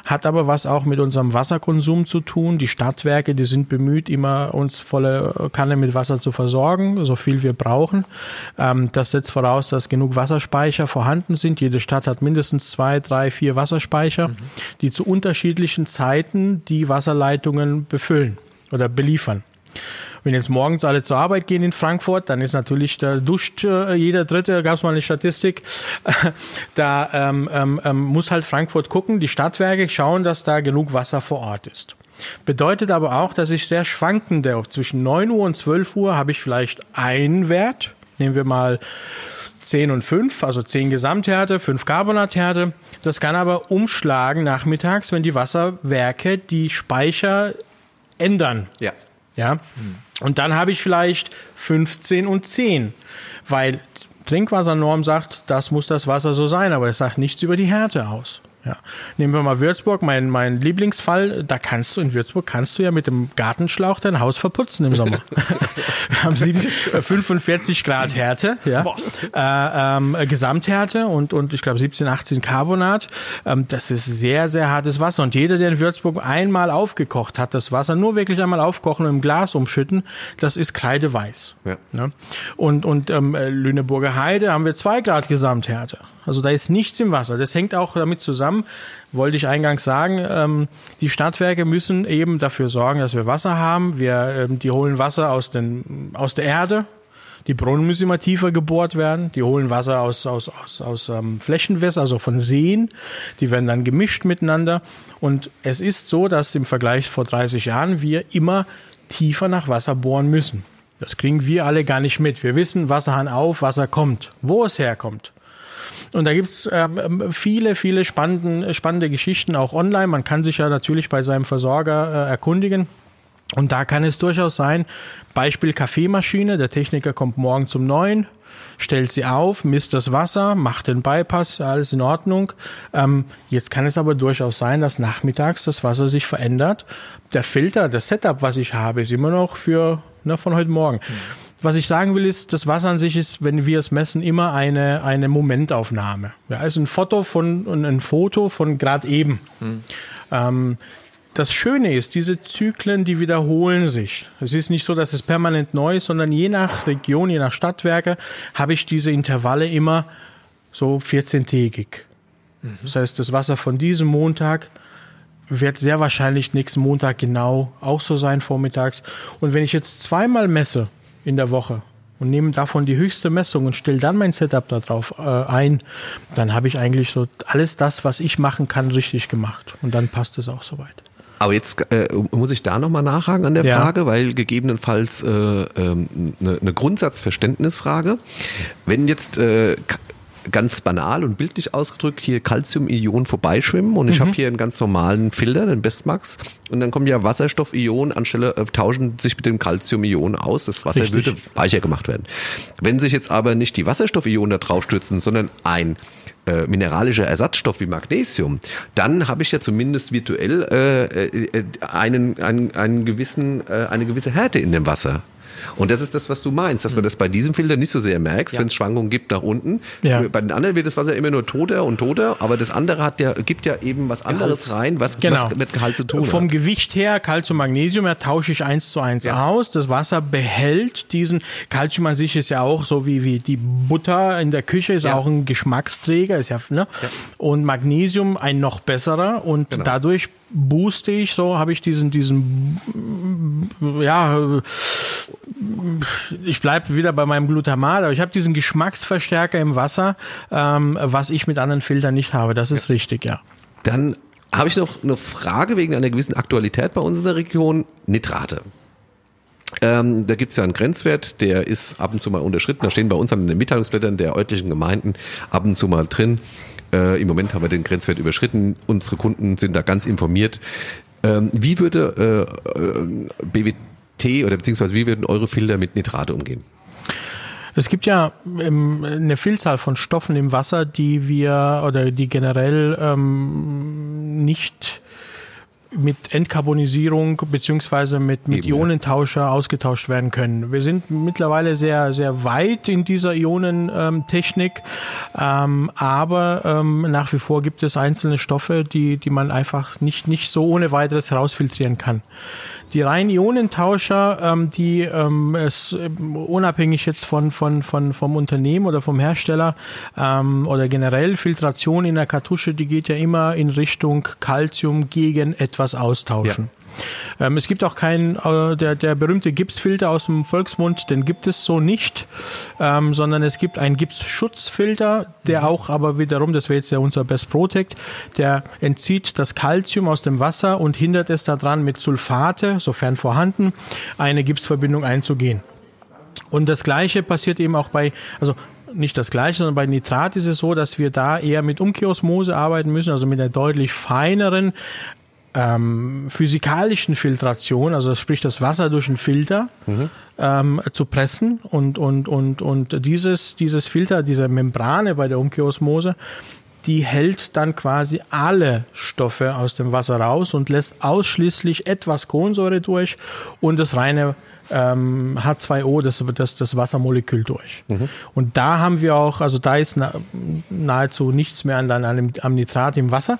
Hat aber was auch mit unserem Wasserkonsum zu tun. Die Stadtwerke, die sind bemüht, immer uns volle Kanne mit Wasser zu versorgen, so viel wir brauchen. Ähm, das setzt voraus, dass genug Wasserspeicher vorhanden sind. Jede Stadt hat mindestens zwei, drei, vier Wasserspeicher, mhm. die zu unterschiedlichen Zeiten die Wasserleitungen befüllen oder beliefern. Wenn jetzt morgens alle zur Arbeit gehen in Frankfurt, dann ist natürlich, da duscht äh, jeder Dritte, gab es mal eine Statistik, da ähm, ähm, ähm, muss halt Frankfurt gucken, die Stadtwerke schauen, dass da genug Wasser vor Ort ist. Bedeutet aber auch, dass ich sehr schwankende, zwischen 9 Uhr und 12 Uhr habe ich vielleicht einen Wert, nehmen wir mal 10 und 5, also 10 Gesamthärte, 5 Carbonathärte. Das kann aber umschlagen nachmittags, wenn die Wasserwerke die Speicher ändern. Ja. Ja. Hm. Und dann habe ich vielleicht 15 und 10, weil Trinkwassernorm sagt, das muss das Wasser so sein, aber es sagt nichts über die Härte aus. Ja. Nehmen wir mal Würzburg, mein, mein Lieblingsfall. Da kannst du in Würzburg kannst du ja mit dem Gartenschlauch dein Haus verputzen im Sommer. wir haben sieben, äh, 45 Grad Härte, ja. Äh, ähm, Gesamthärte und, und ich glaube 17, 18 Carbonat. Ähm, das ist sehr, sehr hartes Wasser. Und jeder, der in Würzburg einmal aufgekocht hat, das Wasser nur wirklich einmal aufkochen und im Glas umschütten, das ist kreideweiß. Ja. Ne? Und, und ähm, Lüneburger Heide haben wir zwei Grad Gesamthärte. Also da ist nichts im Wasser. Das hängt auch damit zusammen, wollte ich eingangs sagen, ähm, die Stadtwerke müssen eben dafür sorgen, dass wir Wasser haben. Wir, ähm, die holen Wasser aus, den, aus der Erde. Die Brunnen müssen immer tiefer gebohrt werden. Die holen Wasser aus, aus, aus, aus ähm, Flächenwässern, also von Seen. Die werden dann gemischt miteinander. Und es ist so, dass im Vergleich vor 30 Jahren wir immer tiefer nach Wasser bohren müssen. Das kriegen wir alle gar nicht mit. Wir wissen, Wasserhahn auf, Wasser kommt. Wo es herkommt. Und da gibt's ähm, viele, viele spannende, spannende Geschichten auch online. Man kann sich ja natürlich bei seinem Versorger äh, erkundigen. Und da kann es durchaus sein, Beispiel Kaffeemaschine, der Techniker kommt morgen zum neuen, stellt sie auf, misst das Wasser, macht den Bypass, alles in Ordnung. Ähm, jetzt kann es aber durchaus sein, dass nachmittags das Wasser sich verändert. Der Filter, das Setup, was ich habe, ist immer noch für na, von heute Morgen. Mhm. Was ich sagen will, ist, das Wasser an sich ist, wenn wir es messen, immer eine, eine Momentaufnahme. Ja, ist ein Foto von, ein Foto von gerade eben. Mhm. Ähm, das Schöne ist, diese Zyklen, die wiederholen sich. Es ist nicht so, dass es permanent neu ist, sondern je nach Region, je nach Stadtwerke habe ich diese Intervalle immer so 14-tägig. Mhm. Das heißt, das Wasser von diesem Montag wird sehr wahrscheinlich nächsten Montag genau auch so sein vormittags. Und wenn ich jetzt zweimal messe in der Woche und nehme davon die höchste Messung und stelle dann mein Setup darauf äh, ein, dann habe ich eigentlich so alles das, was ich machen kann, richtig gemacht. Und dann passt es auch soweit. Aber jetzt äh, muss ich da nochmal nachhaken an der ja. Frage, weil gegebenenfalls äh, ähm, eine, eine Grundsatzverständnisfrage. Wenn jetzt äh, ganz banal und bildlich ausgedrückt hier Calcium-Ionen vorbeischwimmen und ich mhm. habe hier einen ganz normalen Filter, den Bestmax und dann kommen ja Wasserstoff-Ionen anstelle äh, tauschen sich mit dem Calcium-Ionen aus. Das Wasser Richtig. würde weicher gemacht werden. Wenn sich jetzt aber nicht die Wasserstoff-Ionen da drauf stürzen, sondern ein äh, mineralischer Ersatzstoff wie Magnesium, dann habe ich ja zumindest virtuell äh, äh, einen, einen, einen gewissen, äh, eine gewisse Härte in dem Wasser. Und das ist das, was du meinst, dass man das bei diesem Filter nicht so sehr merkst, ja. wenn es Schwankungen gibt nach unten. Ja. Bei den anderen wird das Wasser immer nur toter und toter, aber das andere hat ja, gibt ja eben was anderes Gehalt. rein, was, genau. was mit Gehalt zu tun Vom hat. Gewicht her, Calcium, Magnesium, ja, tausche ich eins zu eins ja. aus. Das Wasser behält diesen, Calcium an sich ist ja auch so wie, wie die Butter in der Küche, ist auch ein Geschmacksträger, ist ja, ne? Und Magnesium ein noch besserer und genau. dadurch booste ich so, habe ich diesen, diesen, ja, ich bleibe wieder bei meinem Glutamat, aber ich habe diesen Geschmacksverstärker im Wasser, ähm, was ich mit anderen Filtern nicht habe. Das ist ja. richtig, ja. Dann habe ich noch eine Frage wegen einer gewissen Aktualität bei uns in der Region. Nitrate. Ähm, da gibt's ja einen Grenzwert, der ist ab und zu mal unterschritten. Da stehen bei uns an den Mitteilungsblättern der örtlichen Gemeinden ab und zu mal drin. Äh, Im Moment haben wir den Grenzwert überschritten. Unsere Kunden sind da ganz informiert. Ähm, wie würde äh, äh BWT oder beziehungsweise wie würden eure Filter mit Nitrate umgehen? Es gibt ja ähm, eine Vielzahl von Stoffen im Wasser, die wir oder die generell ähm, nicht mit Entkarbonisierung beziehungsweise mit, mit Ionentauscher ausgetauscht werden können. Wir sind mittlerweile sehr, sehr weit in dieser Ionentechnik, ähm, aber ähm, nach wie vor gibt es einzelne Stoffe, die, die man einfach nicht, nicht so ohne weiteres herausfiltrieren kann. Die reinen Ionentauscher, ähm, die ähm, es ähm, unabhängig jetzt von, von, von, vom Unternehmen oder vom Hersteller ähm, oder generell Filtration in der Kartusche, die geht ja immer in Richtung Calcium gegen etwas austauschen. Ja. Ähm, es gibt auch keinen, äh, der, der berühmte Gipsfilter aus dem Volksmund, den gibt es so nicht, ähm, sondern es gibt einen Gipsschutzfilter, der mhm. auch aber wiederum, das wäre jetzt ja unser Best Protect, der entzieht das Calcium aus dem Wasser und hindert es daran, mit Sulfate, sofern vorhanden, eine Gipsverbindung einzugehen. Und das Gleiche passiert eben auch bei, also nicht das gleiche, sondern bei Nitrat ist es so, dass wir da eher mit Umkehrosmose arbeiten müssen, also mit einer deutlich feineren ähm, physikalischen Filtration, also sprich das Wasser durch einen Filter mhm. ähm, zu pressen und und und und dieses dieses Filter, diese Membrane bei der Umkehrosmose die hält dann quasi alle Stoffe aus dem Wasser raus und lässt ausschließlich etwas Kohlensäure durch und das reine ähm, H2O, das, das, das Wassermolekül durch. Mhm. Und da haben wir auch, also da ist na, nahezu nichts mehr an, an, am Nitrat im Wasser.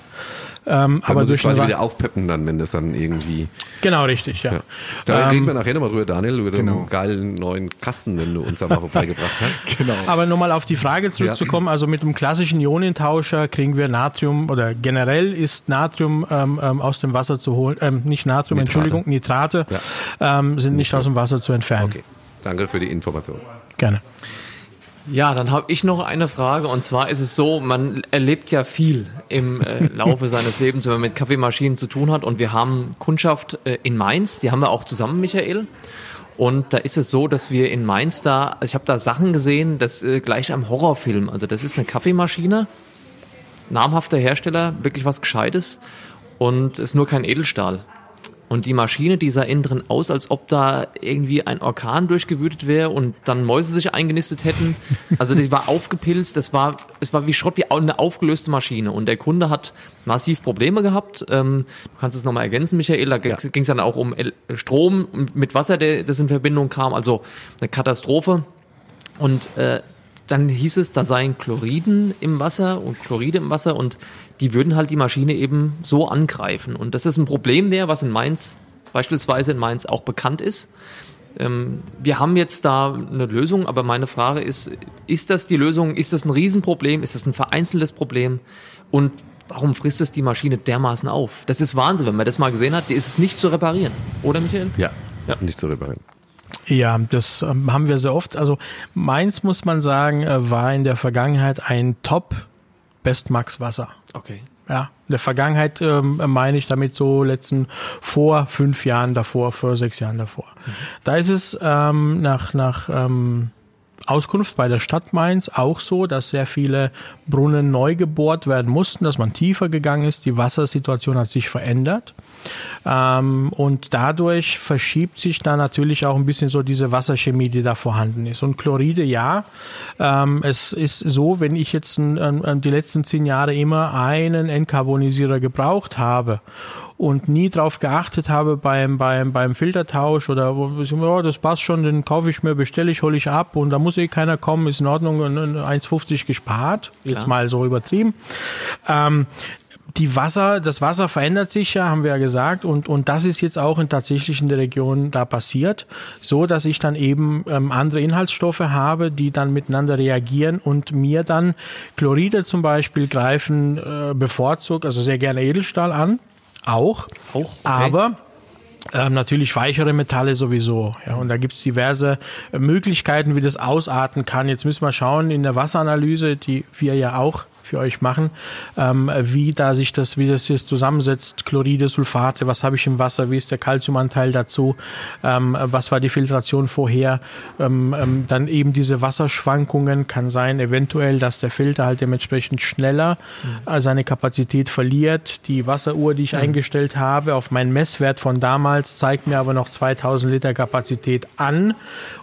Ähm, aber muss durch es quasi wieder aufpeppen dann, wenn das dann irgendwie. Genau, richtig, ja. ja. Da ähm, reden wir nachher nochmal drüber, Daniel, über genau. den geilen neuen Kasten, den du uns da mal vorbeigebracht hast. Genau. Aber nochmal auf die Frage zurückzukommen, ja. also mit dem klassischen Ionentauscher kriegen wir Natrium oder generell ist Natrium ähm, ähm, aus dem Wasser zu holen, ähm, nicht Natrium, Nitrate. Entschuldigung, Nitrate ja. ähm, sind nicht aus dem Wasser zu entfernen. Okay, danke für die Information. Gerne. Ja, dann habe ich noch eine Frage und zwar ist es so, man erlebt ja viel im äh, Laufe seines Lebens, wenn man mit Kaffeemaschinen zu tun hat und wir haben Kundschaft äh, in Mainz, die haben wir auch zusammen, Michael. Und da ist es so, dass wir in Mainz da, also ich habe da Sachen gesehen, das äh, gleich am Horrorfilm. Also das ist eine Kaffeemaschine, namhafter Hersteller, wirklich was Gescheites und ist nur kein Edelstahl. Und die Maschine, die sah innen drin aus, als ob da irgendwie ein Orkan durchgewütet wäre und dann Mäuse sich eingenistet hätten. Also die war aufgepilzt, das war, es war wie Schrott, wie eine aufgelöste Maschine. Und der Kunde hat massiv Probleme gehabt. Ähm, du kannst es nochmal ergänzen, Michael. Da ja. ging es dann auch um Strom mit Wasser, der, das in Verbindung kam. Also eine Katastrophe. Und äh, dann hieß es, da seien Chloriden im Wasser und Chloride im Wasser und die würden halt die Maschine eben so angreifen. Und das ist ein Problem mehr, was in Mainz, beispielsweise in Mainz auch bekannt ist. Ähm, wir haben jetzt da eine Lösung, aber meine Frage ist, ist das die Lösung? Ist das ein Riesenproblem? Ist das ein vereinzeltes Problem? Und warum frisst es die Maschine dermaßen auf? Das ist Wahnsinn, wenn man das mal gesehen hat. Die ist es nicht zu reparieren. Oder, Michael? Ja, ja. nicht zu reparieren. Ja, das ähm, haben wir sehr oft. Also Mainz, muss man sagen, äh, war in der Vergangenheit ein Top Bestmax Wasser. Okay. Ja, in der Vergangenheit ähm, meine ich damit so letzten vor fünf Jahren davor, vor sechs Jahren davor. Mhm. Da ist es ähm, nach nach ähm, Auskunft bei der Stadt Mainz auch so, dass sehr viele Brunnen neu gebohrt werden mussten, dass man tiefer gegangen ist. Die Wassersituation hat sich verändert. Ähm, und dadurch verschiebt sich da natürlich auch ein bisschen so diese Wasserchemie, die da vorhanden ist. Und Chloride, ja, ähm, es ist so, wenn ich jetzt die letzten zehn Jahre immer einen Entkarbonisierer gebraucht habe und nie drauf geachtet habe beim, beim, beim Filtertausch oder oh, das passt schon, den kaufe ich mir, bestelle ich, hole ich ab und da muss eh keiner kommen, ist in Ordnung, 1,50 gespart, jetzt Klar. mal so übertrieben. Ähm, die Wasser, das Wasser verändert sich ja, haben wir ja gesagt, und, und das ist jetzt auch in, tatsächlich in der Region da passiert, so dass ich dann eben ähm, andere Inhaltsstoffe habe, die dann miteinander reagieren und mir dann Chloride zum Beispiel greifen äh, bevorzugt, also sehr gerne Edelstahl an auch. Auch. Okay. Aber ähm, natürlich weichere Metalle sowieso. Ja, und da gibt's diverse Möglichkeiten, wie das ausarten kann. Jetzt müssen wir schauen in der Wasseranalyse, die wir ja auch für euch machen, ähm, wie da sich das, wie das jetzt zusammensetzt, Chloride, Sulfate, was habe ich im Wasser, wie ist der Kalziumanteil dazu, ähm, was war die Filtration vorher, ähm, ähm, dann eben diese Wasserschwankungen kann sein, eventuell, dass der Filter halt dementsprechend schneller mhm. seine Kapazität verliert. Die Wasseruhr, die ich mhm. eingestellt habe, auf meinen Messwert von damals, zeigt mir aber noch 2000 Liter Kapazität an,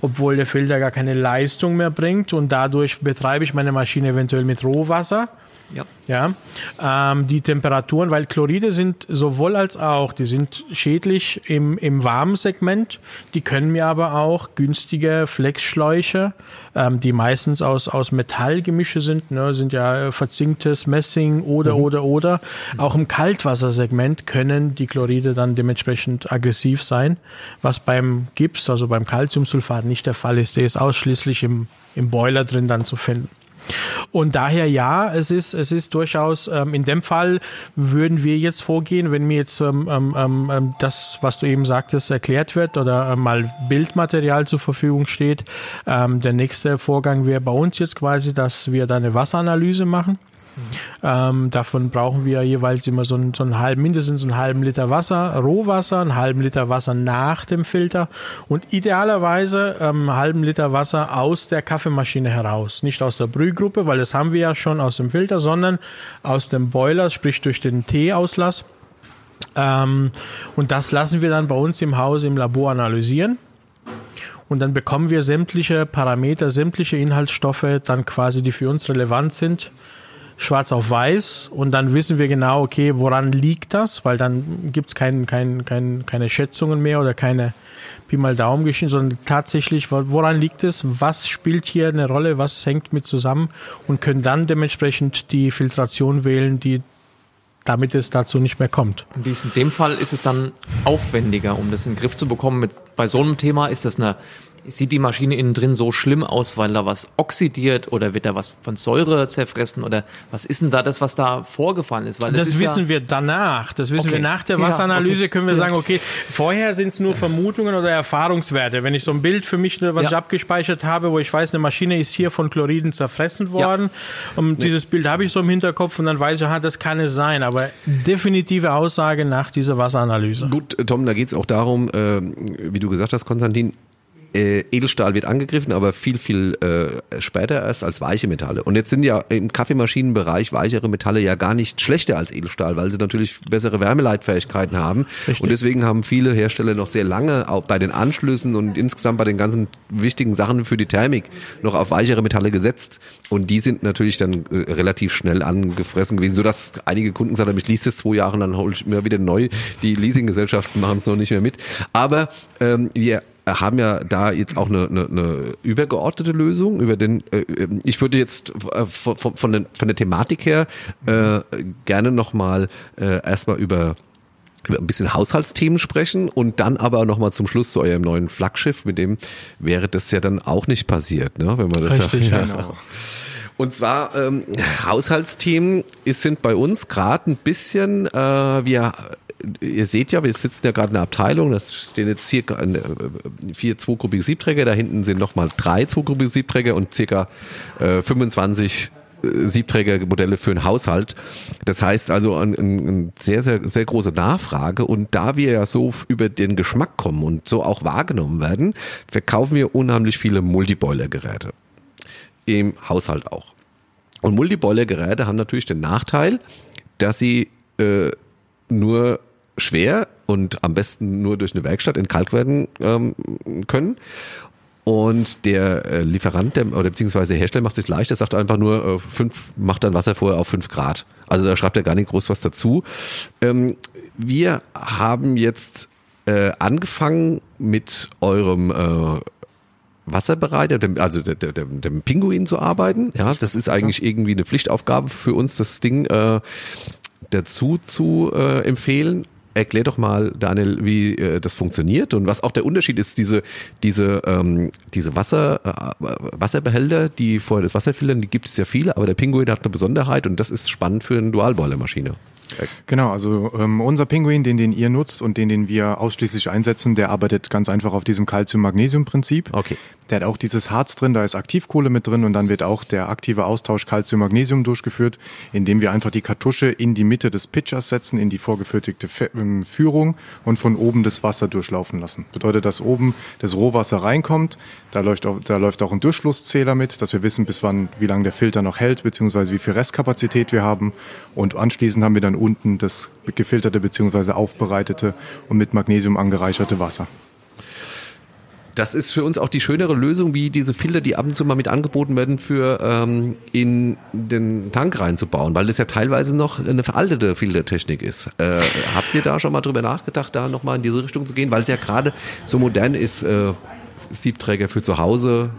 obwohl der Filter gar keine Leistung mehr bringt und dadurch betreibe ich meine Maschine eventuell mit Rohwasser ja. ja ähm, die Temperaturen, weil Chloride sind sowohl als auch, die sind schädlich im, im warmen Segment, die können mir aber auch günstige Flexschläuche, ähm, die meistens aus, aus Metallgemische sind, ne, sind ja äh, verzinktes Messing oder, mhm. oder, oder. Auch im Kaltwassersegment können die Chloride dann dementsprechend aggressiv sein, was beim Gips, also beim Calciumsulfat nicht der Fall ist. Der ist ausschließlich im, im Boiler drin dann zu finden. Und daher ja, es ist, es ist durchaus, ähm, in dem Fall würden wir jetzt vorgehen, wenn mir jetzt ähm, ähm, ähm, ähm das, was du eben sagtest, erklärt wird oder äh, mal Bildmaterial zur Verfügung steht. Ähm, der nächste Vorgang wäre bei uns jetzt quasi, dass wir da eine Wasseranalyse machen. Ähm, davon brauchen wir jeweils immer so einen, so einen halben, mindestens einen halben Liter Wasser, Rohwasser, einen halben Liter Wasser nach dem Filter und idealerweise ähm, einen halben Liter Wasser aus der Kaffeemaschine heraus. Nicht aus der Brühgruppe, weil das haben wir ja schon aus dem Filter, sondern aus dem Boiler, sprich durch den Teeauslass. Ähm, und das lassen wir dann bei uns im Haus im Labor analysieren. Und dann bekommen wir sämtliche Parameter, sämtliche Inhaltsstoffe, dann quasi, die für uns relevant sind, schwarz auf weiß. Und dann wissen wir genau, okay, woran liegt das, weil dann gibt es kein, kein, kein, keine Schätzungen mehr oder keine Pi mal Daumen geschehen, sondern tatsächlich, woran liegt es, was spielt hier eine Rolle, was hängt mit zusammen? Und können dann dementsprechend die Filtration wählen, die damit es dazu nicht mehr kommt. Wie ist in dem Fall ist es dann aufwendiger, um das in den Griff zu bekommen? Mit, bei so einem Thema ist das eine Sieht die Maschine innen drin so schlimm aus, weil da was oxidiert oder wird da was von Säure zerfressen oder was ist denn da das, was da vorgefallen ist? Weil das, das wissen ja wir danach. Das wissen okay. wir nach der Wasseranalyse, ja, okay. können wir ja. sagen, okay, vorher sind es nur Vermutungen oder Erfahrungswerte. Wenn ich so ein Bild für mich, was ich abgespeichert habe, wo ich weiß, eine Maschine ist hier von Chloriden zerfressen worden und nee. dieses Bild habe ich so im Hinterkopf und dann weiß ich, aha, das kann es sein. Aber definitive Aussage nach dieser Wasseranalyse. Gut, Tom, da geht es auch darum, äh, wie du gesagt hast, Konstantin, äh, Edelstahl wird angegriffen, aber viel, viel äh, später erst als weiche Metalle. Und jetzt sind ja im Kaffeemaschinenbereich weichere Metalle ja gar nicht schlechter als Edelstahl, weil sie natürlich bessere Wärmeleitfähigkeiten haben. Richtig. Und deswegen haben viele Hersteller noch sehr lange auch bei den Anschlüssen und insgesamt bei den ganzen wichtigen Sachen für die Thermik noch auf weichere Metalle gesetzt. Und die sind natürlich dann äh, relativ schnell angefressen gewesen, sodass einige Kunden gesagt haben, ich lease es zwei Jahre und dann hole ich mir wieder neu. Die Leasinggesellschaften machen es noch nicht mehr mit. Aber ähm, wir haben ja da jetzt auch eine, eine, eine übergeordnete Lösung über den. Äh, ich würde jetzt äh, von, von, der, von der Thematik her äh, gerne nochmal äh, erstmal über über ein bisschen Haushaltsthemen sprechen und dann aber nochmal zum Schluss zu eurem neuen Flaggschiff, mit dem wäre das ja dann auch nicht passiert, ne? wenn man das Richtig, ja, genau. Und zwar ähm, Haushaltsthemen ist, sind bei uns gerade ein bisschen, äh, wir ihr seht ja, wir sitzen ja gerade in der Abteilung, das stehen jetzt circa äh, vier zweigruppige Siebträger, da hinten sind nochmal drei zweigruppige Siebträger und circa äh, 25 äh, Siebträgermodelle für einen Haushalt. Das heißt also eine ein, ein sehr, sehr, sehr große Nachfrage. Und da wir ja so über den Geschmack kommen und so auch wahrgenommen werden, verkaufen wir unheimlich viele Multiboiler-Geräte. Im Haushalt auch. Und Multiboiler-Geräte haben natürlich den Nachteil, dass sie äh, nur schwer und am besten nur durch eine Werkstatt entkalkt werden ähm, können. Und der äh, Lieferant der, oder beziehungsweise der Hersteller macht es sich leicht, er sagt einfach nur, äh, fünf, macht dann Wasser vorher auf fünf Grad. Also da schreibt er gar nicht groß was dazu. Ähm, wir haben jetzt äh, angefangen mit eurem äh, Wasserbereiter, also dem, dem, dem Pinguin zu arbeiten. Ja, das ist eigentlich irgendwie eine Pflichtaufgabe für uns, das Ding äh, dazu zu äh, empfehlen. Erklär doch mal, Daniel, wie äh, das funktioniert und was auch der Unterschied ist, diese, diese, ähm, diese Wasser, äh, Wasserbehälter, die vorher das Wasser filtern, die gibt es ja viele, aber der Pinguin hat eine Besonderheit und das ist spannend für eine Dualboilermaschine. Genau, also ähm, unser Pinguin, den, den ihr nutzt und den, den wir ausschließlich einsetzen, der arbeitet ganz einfach auf diesem Calcium-Magnesium-Prinzip. Okay. Der hat auch dieses Harz drin, da ist Aktivkohle mit drin und dann wird auch der aktive Austausch Calcium-Magnesium durchgeführt, indem wir einfach die Kartusche in die Mitte des Pitchers setzen, in die vorgefertigte ähm, Führung und von oben das Wasser durchlaufen lassen. Bedeutet, dass oben das Rohwasser reinkommt, da läuft auch, da läuft auch ein Durchflusszähler mit, dass wir wissen, bis wann, wie lange der Filter noch hält, beziehungsweise wie viel Restkapazität wir haben und anschließend haben wir dann unten das gefilterte bzw. aufbereitete und mit Magnesium angereicherte Wasser. Das ist für uns auch die schönere Lösung, wie diese Filter, die ab und zu mal mit angeboten werden, für ähm, in den Tank reinzubauen, weil das ja teilweise noch eine veraltete Filtertechnik ist. Äh, habt ihr da schon mal drüber nachgedacht, da nochmal in diese Richtung zu gehen, weil es ja gerade so modern ist, äh, Siebträger für zu Hause,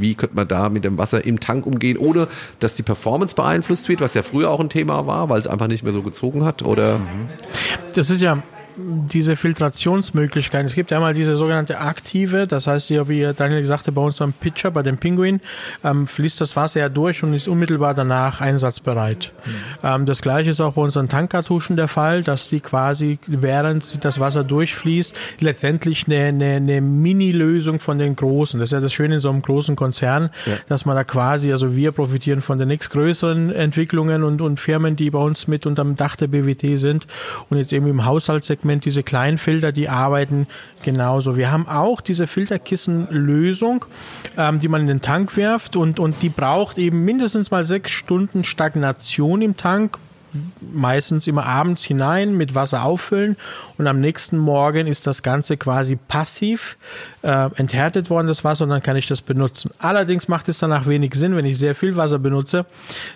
wie könnte man da mit dem Wasser im Tank umgehen, ohne dass die Performance beeinflusst wird, was ja früher auch ein Thema war, weil es einfach nicht mehr so gezogen hat? Oder? Das ist ja diese Filtrationsmöglichkeiten. Es gibt einmal diese sogenannte aktive, das heißt, ja, wie Daniel sagte, bei uns am Pitcher, bei dem Pinguin, ähm, fließt das Wasser ja durch und ist unmittelbar danach einsatzbereit. Mhm. Ähm, das gleiche ist auch bei unseren Tankkartuschen der Fall, dass die quasi, während das Wasser durchfließt, letztendlich eine, eine, eine Mini-Lösung von den großen. Das ist ja das Schöne in so einem großen Konzern, ja. dass man da quasi, also wir profitieren von den nächstgrößeren Entwicklungen und, und Firmen, die bei uns mit unterm Dach der BWT sind und jetzt eben im Haushaltssegment Segment, diese kleinen Filter, die arbeiten genauso. Wir haben auch diese Filterkissenlösung, ähm, die man in den Tank wirft und, und die braucht eben mindestens mal sechs Stunden Stagnation im Tank meistens immer abends hinein mit Wasser auffüllen und am nächsten Morgen ist das Ganze quasi passiv äh, enthärtet worden, das Wasser, und dann kann ich das benutzen. Allerdings macht es danach wenig Sinn, wenn ich sehr viel Wasser benutze,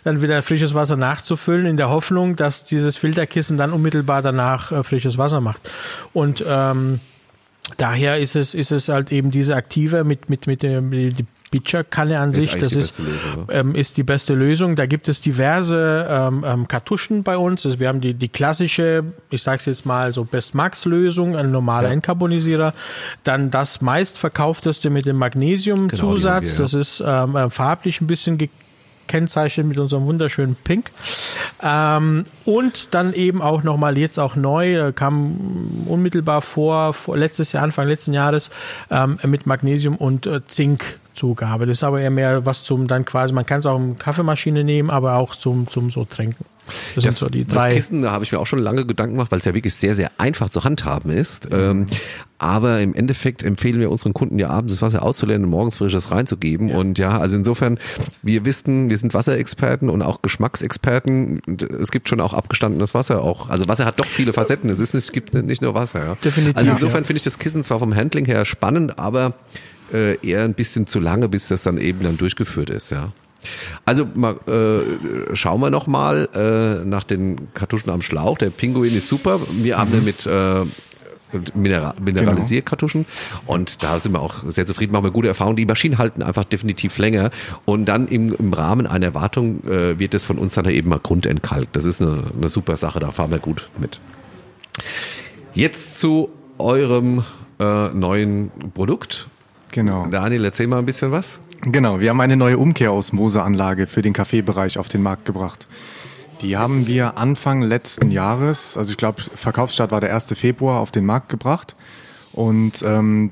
dann wieder frisches Wasser nachzufüllen, in der Hoffnung, dass dieses Filterkissen dann unmittelbar danach äh, frisches Wasser macht. Und ähm, daher ist es, ist es halt eben diese aktive mit, mit, mit dem, die Pitcher-Kanne an sich, das ist, Lösung, ähm, ist die beste Lösung. Da gibt es diverse ähm, ähm, Kartuschen bei uns. Also wir haben die, die klassische, ich sage es jetzt mal so Best-Max-Lösung, ein normaler ja. Entkarbonisierer. Dann das meistverkaufteste mit dem Magnesiumzusatz. Genau, ja. Das ist ähm, äh, farblich ein bisschen gekennzeichnet mit unserem wunderschönen Pink. Ähm, und dann eben auch nochmal jetzt auch neu, äh, kam unmittelbar vor, vor letztes Jahr, Anfang letzten Jahres, ähm, mit Magnesium und äh, Zink Zugabe. Das ist aber eher mehr was zum dann quasi, man kann es auch in Kaffeemaschine nehmen, aber auch zum, zum so trinken. Das, das, so die drei. Das Kissen, da habe ich mir auch schon lange Gedanken gemacht, weil es ja wirklich sehr, sehr einfach zu handhaben ist. Mhm. Ähm, aber im Endeffekt empfehlen wir unseren Kunden ja abends das Wasser auszulernen und morgens frisches reinzugeben. Ja. Und ja, also insofern, wir wissen, wir sind Wasserexperten und auch Geschmacksexperten. Es gibt schon auch abgestandenes Wasser auch. Also Wasser hat doch viele Facetten. Es ist nicht, es gibt nicht nur Wasser. Ja. Definitiv. Also insofern ja. finde ich das Kissen zwar vom Handling her spannend, aber äh, eher ein bisschen zu lange, bis das dann eben dann durchgeführt ist, ja. Also mal, äh, schauen wir noch mal äh, nach den Kartuschen am Schlauch. Der Pinguin ist super. Wir haben mhm. mit äh, Mineral Mineralisierkartuschen genau. und da sind wir auch sehr zufrieden, machen wir gute Erfahrungen. Die Maschinen halten einfach definitiv länger und dann im, im Rahmen einer Wartung äh, wird es von uns dann eben mal grundentkalkt. Das ist eine, eine super Sache, da fahren wir gut mit. Jetzt zu eurem äh, neuen Produkt. Genau. Daniel, erzähl mal ein bisschen was. Genau, wir haben eine neue Umkehrosmoseanlage für den Kaffeebereich auf den Markt gebracht. Die haben wir Anfang letzten Jahres, also ich glaube, Verkaufsstart war der 1. Februar, auf den Markt gebracht. Und ähm,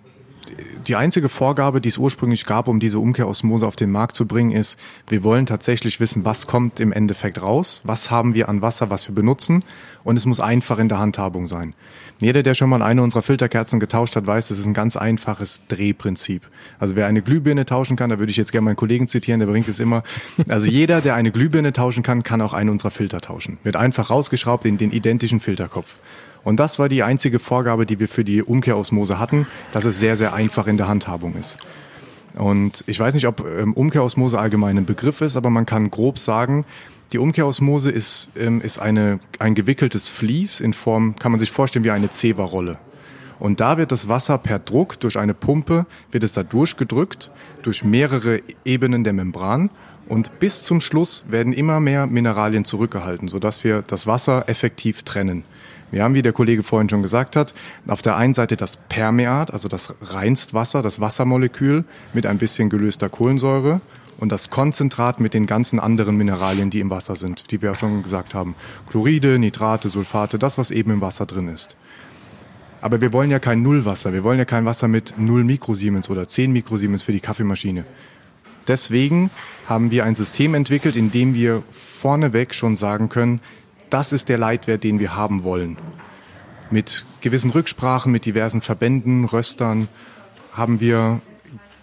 die einzige Vorgabe, die es ursprünglich gab, um diese Umkehrosmose auf den Markt zu bringen, ist, wir wollen tatsächlich wissen, was kommt im Endeffekt raus, was haben wir an Wasser, was wir benutzen und es muss einfach in der Handhabung sein. Jeder, der schon mal eine unserer Filterkerzen getauscht hat, weiß, das ist ein ganz einfaches Drehprinzip. Also wer eine Glühbirne tauschen kann, da würde ich jetzt gerne meinen Kollegen zitieren, der bringt es immer. Also jeder, der eine Glühbirne tauschen kann, kann auch einen unserer Filter tauschen. Wird einfach rausgeschraubt in den identischen Filterkopf. Und das war die einzige Vorgabe, die wir für die Umkehrosmose hatten, dass es sehr, sehr einfach in der Handhabung ist. Und ich weiß nicht, ob ähm, Umkehrosmose allgemein ein Begriff ist, aber man kann grob sagen, die Umkehrosmose ist, ähm, ist eine, ein gewickeltes Vlies in Form, kann man sich vorstellen, wie eine Zewa-Rolle. Und da wird das Wasser per Druck durch eine Pumpe, wird es da durchgedrückt, durch mehrere Ebenen der Membran. Und bis zum Schluss werden immer mehr Mineralien zurückgehalten, sodass wir das Wasser effektiv trennen. Wir haben, wie der Kollege vorhin schon gesagt hat, auf der einen Seite das Permeat, also das Reinstwasser, das Wassermolekül mit ein bisschen gelöster Kohlensäure und das Konzentrat mit den ganzen anderen Mineralien, die im Wasser sind, die wir ja schon gesagt haben. Chloride, Nitrate, Sulfate, das, was eben im Wasser drin ist. Aber wir wollen ja kein Nullwasser. Wir wollen ja kein Wasser mit 0 Mikrosiemens oder 10 Mikrosiemens für die Kaffeemaschine. Deswegen haben wir ein System entwickelt, in dem wir vorneweg schon sagen können, das ist der Leitwert, den wir haben wollen. Mit gewissen Rücksprachen, mit diversen Verbänden, Röstern haben wir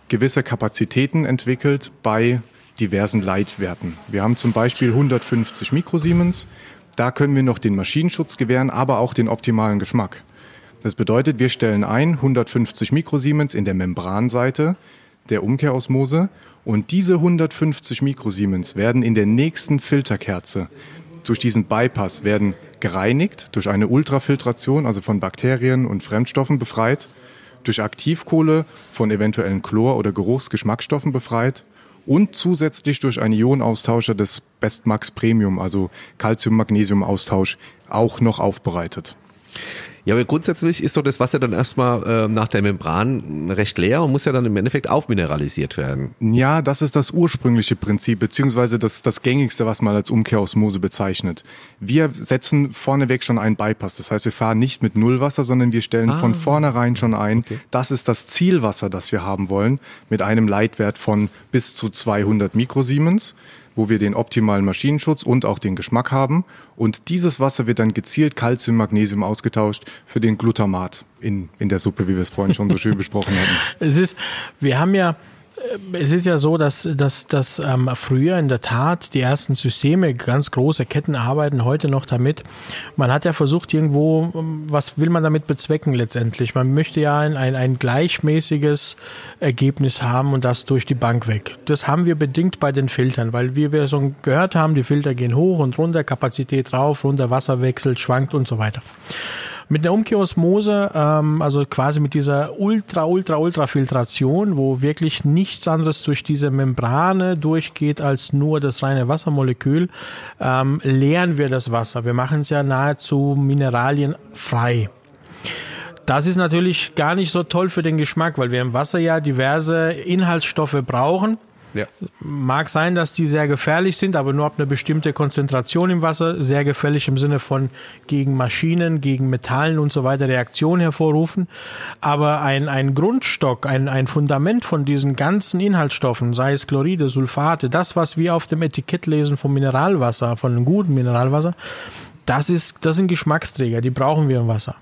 gewisse Kapazitäten entwickelt bei diversen Leitwerten. Wir haben zum Beispiel 150 Mikrosiemens. Da können wir noch den Maschinenschutz gewähren, aber auch den optimalen Geschmack. Das bedeutet, wir stellen ein 150 Mikrosiemens in der Membranseite der Umkehrosmose und diese 150 Mikrosiemens werden in der nächsten Filterkerze durch diesen Bypass werden gereinigt, durch eine Ultrafiltration, also von Bakterien und Fremdstoffen befreit, durch Aktivkohle von eventuellen Chlor- oder Geruchsgeschmacksstoffen befreit und zusätzlich durch einen Ionenaustauscher des Bestmax Premium, also Calcium-Magnesium-Austausch, auch noch aufbereitet. Ja, aber grundsätzlich ist doch das Wasser dann erstmal äh, nach der Membran recht leer und muss ja dann im Endeffekt aufmineralisiert werden. Ja, das ist das ursprüngliche Prinzip, beziehungsweise das, das gängigste, was man als Umkehrosmose bezeichnet. Wir setzen vorneweg schon einen Bypass. Das heißt, wir fahren nicht mit Nullwasser, sondern wir stellen ah, von vornherein schon ein, okay. das ist das Zielwasser, das wir haben wollen, mit einem Leitwert von bis zu 200 Mikrosiemens wo wir den optimalen Maschinenschutz und auch den Geschmack haben. Und dieses Wasser wird dann gezielt Calcium, Magnesium ausgetauscht für den Glutamat in, in der Suppe, wie wir es vorhin schon so schön besprochen hatten. Es ist, wir haben ja es ist ja so, dass, dass, dass ähm, früher in der Tat die ersten Systeme, ganz große Ketten arbeiten heute noch damit. Man hat ja versucht, irgendwo, ähm, was will man damit bezwecken letztendlich? Man möchte ja ein, ein, ein gleichmäßiges Ergebnis haben und das durch die Bank weg. Das haben wir bedingt bei den Filtern, weil wie wir schon gehört haben, die Filter gehen hoch und runter, Kapazität rauf, runter, Wasser wechselt, schwankt und so weiter. Mit der Umkehrosmose, ähm, also quasi mit dieser Ultra, Ultra, Ultra-Filtration, wo wirklich nichts anderes durch diese Membrane durchgeht als nur das reine Wassermolekül, ähm, leeren wir das Wasser. Wir machen es ja nahezu mineralienfrei. Das ist natürlich gar nicht so toll für den Geschmack, weil wir im Wasser ja diverse Inhaltsstoffe brauchen ja. Mag sein, dass die sehr gefährlich sind, aber nur ab einer bestimmten Konzentration im Wasser. Sehr gefährlich im Sinne von gegen Maschinen, gegen Metallen und so weiter Reaktionen hervorrufen. Aber ein, ein Grundstock, ein, ein Fundament von diesen ganzen Inhaltsstoffen, sei es Chloride, Sulfate, das, was wir auf dem Etikett lesen vom Mineralwasser, von einem guten Mineralwasser, das ist, das sind Geschmacksträger, die brauchen wir im Wasser.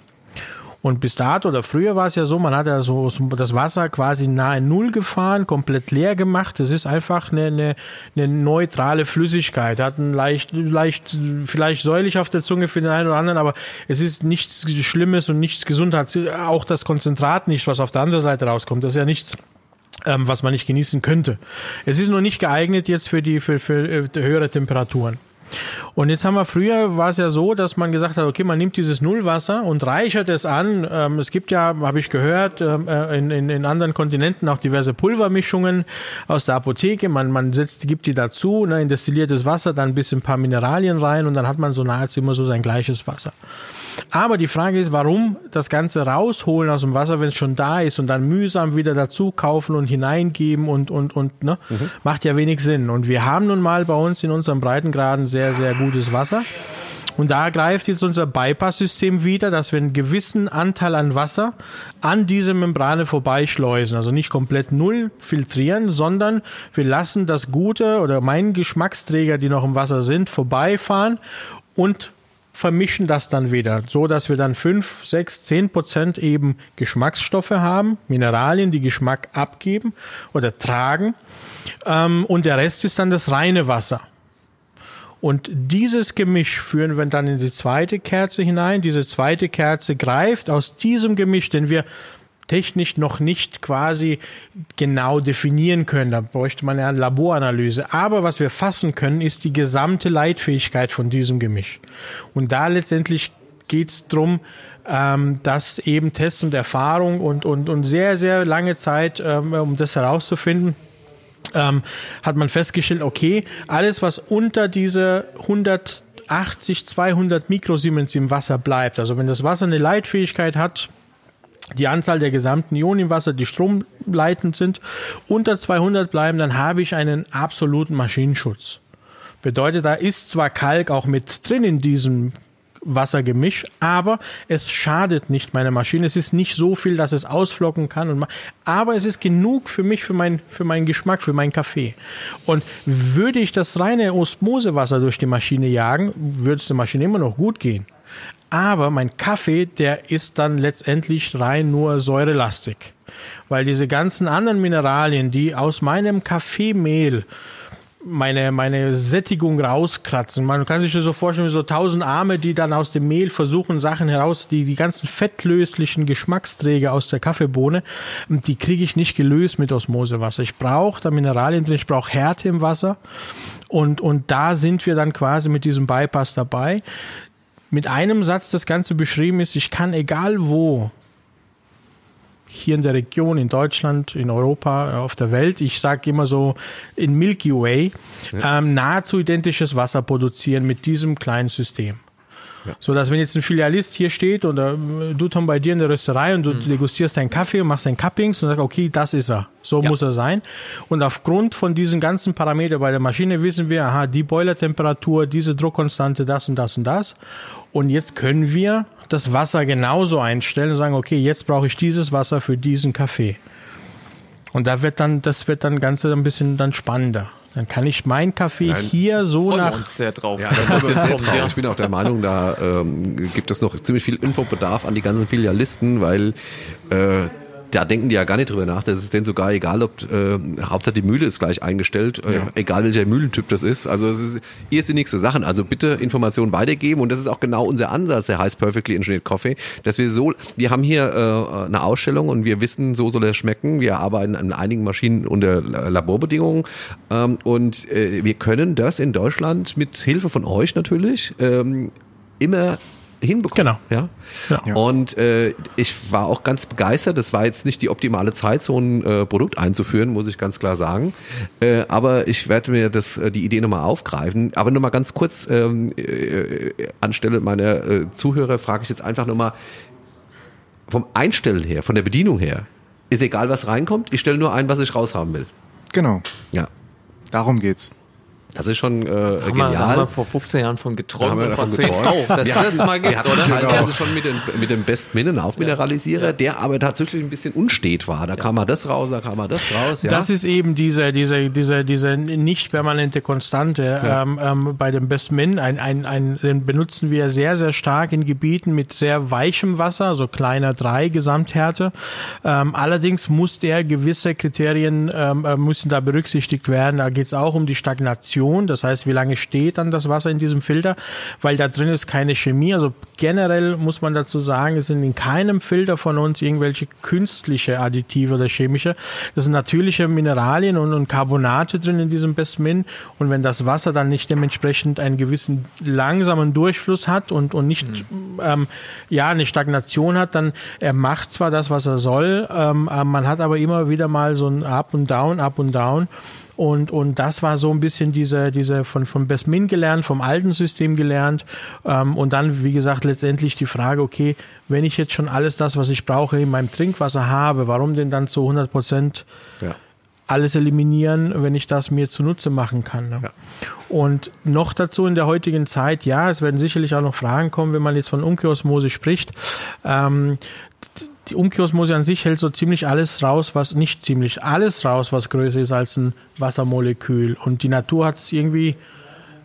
Und bis dato oder früher war es ja so, man hat ja so das Wasser quasi nahe Null gefahren, komplett leer gemacht. Das ist einfach eine, eine, eine neutrale Flüssigkeit. Hat ein leicht, leicht, vielleicht säuerlich auf der Zunge für den einen oder anderen, aber es ist nichts Schlimmes und nichts Gesundheits. Auch das Konzentrat nicht, was auf der anderen Seite rauskommt. Das ist ja nichts ähm, was man nicht genießen könnte. Es ist nur nicht geeignet jetzt für die für, für äh, höhere Temperaturen. Und jetzt haben wir früher war es ja so, dass man gesagt hat, okay, man nimmt dieses Nullwasser und reichert es an. Ähm, es gibt ja, habe ich gehört, ähm, äh, in, in, in anderen Kontinenten auch diverse Pulvermischungen aus der Apotheke. Man, man setzt, gibt die dazu, ne, in destilliertes Wasser, dann ein bisschen ein paar Mineralien rein und dann hat man so nahezu immer so sein gleiches Wasser. Aber die Frage ist, warum das Ganze rausholen aus dem Wasser, wenn es schon da ist und dann mühsam wieder dazu kaufen und hineingeben und, und, und, ne? Mhm. Macht ja wenig Sinn. Und wir haben nun mal bei uns in unserem Breitengraden sehr, sehr gutes Wasser. Und da greift jetzt unser Bypass-System wieder, dass wir einen gewissen Anteil an Wasser an diese Membrane vorbeischleusen. Also nicht komplett null filtrieren, sondern wir lassen das Gute oder meinen Geschmacksträger, die noch im Wasser sind, vorbeifahren und vermischen das dann wieder, so dass wir dann fünf, sechs, zehn Prozent eben Geschmacksstoffe haben, Mineralien, die Geschmack abgeben oder tragen. Ähm, und der Rest ist dann das reine Wasser. Und dieses Gemisch führen wir dann in die zweite Kerze hinein. Diese zweite Kerze greift aus diesem Gemisch, den wir technisch noch nicht quasi genau definieren können. Da bräuchte man ja eine Laboranalyse. Aber was wir fassen können, ist die gesamte Leitfähigkeit von diesem Gemisch. Und da letztendlich geht es darum, ähm, dass eben Test und Erfahrung und, und, und sehr, sehr lange Zeit, ähm, um das herauszufinden, ähm, hat man festgestellt, okay, alles, was unter diese 180, 200 Mikrosiemens im Wasser bleibt, also wenn das Wasser eine Leitfähigkeit hat, die Anzahl der gesamten Ionen im Wasser, die stromleitend sind, unter 200 bleiben, dann habe ich einen absoluten Maschinenschutz. Bedeutet, da ist zwar Kalk auch mit drin in diesem Wassergemisch, aber es schadet nicht meiner Maschine. Es ist nicht so viel, dass es ausflocken kann. Und aber es ist genug für mich, für, mein, für meinen Geschmack, für meinen Kaffee. Und würde ich das reine Osmosewasser durch die Maschine jagen, würde es der Maschine immer noch gut gehen. Aber mein Kaffee, der ist dann letztendlich rein nur säurelastig. Weil diese ganzen anderen Mineralien, die aus meinem Kaffeemehl meine, meine Sättigung rauskratzen. Man kann sich das so vorstellen, wie so tausend Arme, die dann aus dem Mehl versuchen, Sachen heraus, die, die ganzen fettlöslichen Geschmacksträger aus der Kaffeebohne, die kriege ich nicht gelöst mit Osmosewasser. Ich brauche da Mineralien drin, ich brauche Härte im Wasser. Und, und da sind wir dann quasi mit diesem Bypass dabei mit einem Satz das Ganze beschrieben ist, ich kann egal wo, hier in der Region, in Deutschland, in Europa, auf der Welt, ich sage immer so in Milky Way, ja. ähm, nahezu identisches Wasser produzieren mit diesem kleinen System. Ja. So dass wenn jetzt ein Filialist hier steht oder äh, du Tom bei dir in der Rösterei und du mhm. degustierst deinen Kaffee und machst dein Cuppings und sagst, okay, das ist er. So ja. muss er sein. Und aufgrund von diesen ganzen Parametern bei der Maschine wissen wir, aha, die Boilertemperatur, diese Druckkonstante, das und das und das. Und jetzt können wir das Wasser genauso einstellen und sagen, okay, jetzt brauche ich dieses Wasser für diesen Kaffee. Und da wird dann, das wird dann Ganze ein bisschen dann spannender. Dann kann ich mein Kaffee Nein, hier so nach. Uns sehr drauf. Ja, da wir sehr drauf. Ich bin auch der Meinung, da ähm, gibt es noch ziemlich viel Infobedarf an die ganzen Filialisten, weil äh, da denken die ja gar nicht drüber nach. Das ist denen sogar egal, ob äh, Hauptsache die Mühle ist gleich eingestellt, äh, Ja. egal welcher Mühlentyp das ist. Also es ist irrsinnigste Sachen. Also bitte Informationen weitergeben und das ist auch genau unser Ansatz, der heißt Perfectly Engineered Coffee, dass wir so, wir haben hier äh, eine Ausstellung und wir wissen, so soll er schmecken. Wir arbeiten an einigen Maschinen unter La- Laborbedingungen ähm, und äh, wir können das in Deutschland mit Hilfe von euch natürlich ähm, immer hinbekommen. Genau. Ja. Ja. Und äh, ich war auch ganz begeistert. Das war jetzt nicht die optimale Zeit, so ein äh, Produkt einzuführen, muss ich ganz klar sagen. Äh, aber ich werde mir das, äh, die Idee nochmal aufgreifen. Aber nochmal ganz kurz ähm, äh, anstelle meiner äh, Zuhörer frage ich jetzt einfach nochmal vom Einstellen her, von der Bedienung her, ist egal, was reinkommt. Ich stelle nur ein, was ich raushaben will. Genau, Ja. darum geht's. Das ist schon äh, Da haben, wir, da haben genial. wir vor 15 Jahren von Da geträumt haben wir davon geträumt. oh, dass Wir das mal Wir gibt, hatten oder? teilweise schon mit dem, mit dem Best Min einen Aufmineralisierer, der aber tatsächlich ein bisschen unstet war. Da kam mal das raus, da kam mal das raus. Ja. Das ist eben diese, diese, diese, diese nicht permanente Konstante ähm, ähm, bei dem Best Min. Ein, ein, ein, den benutzen wir sehr, sehr stark in Gebieten mit sehr weichem Wasser, so kleiner drei Gesamthärte. Ähm, allerdings muss der gewisse Kriterien ähm, äh, müssen da berücksichtigt werden. Da geht es auch um die Stagnation, das heißt, wie lange steht dann das Wasser in diesem Filter, weil da drin ist keine Chemie. Also generell muss man dazu sagen, es sind in keinem Filter von uns irgendwelche künstliche Additive oder chemische. Das sind natürliche Mineralien und, und Carbonate drin in diesem Bestmin. Und wenn das Wasser dann nicht dementsprechend einen gewissen langsamen Durchfluss hat und, und nicht ähm, ja eine Stagnation hat, dann er macht zwar das, was er soll, ähm, äh, man hat aber immer wieder mal so ein Up und Down, Up und Down. Und, und das war so ein bisschen diese, diese von, von Besmin gelernt, vom alten System gelernt. Ähm, und dann, wie gesagt, letztendlich die Frage, okay, wenn ich jetzt schon alles das, was ich brauche, in meinem Trinkwasser habe, warum denn dann zu 100 Prozent ja. alles eliminieren, wenn ich das mir zunutze machen kann. Ne? Ja. Und noch dazu in der heutigen Zeit, ja, es werden sicherlich auch noch Fragen kommen, wenn man jetzt von Umkehrosmose spricht. Ähm, die Umkehrosmose an sich hält so ziemlich alles raus, was nicht ziemlich alles raus, was größer ist als ein Wassermolekül. Und die Natur hat es irgendwie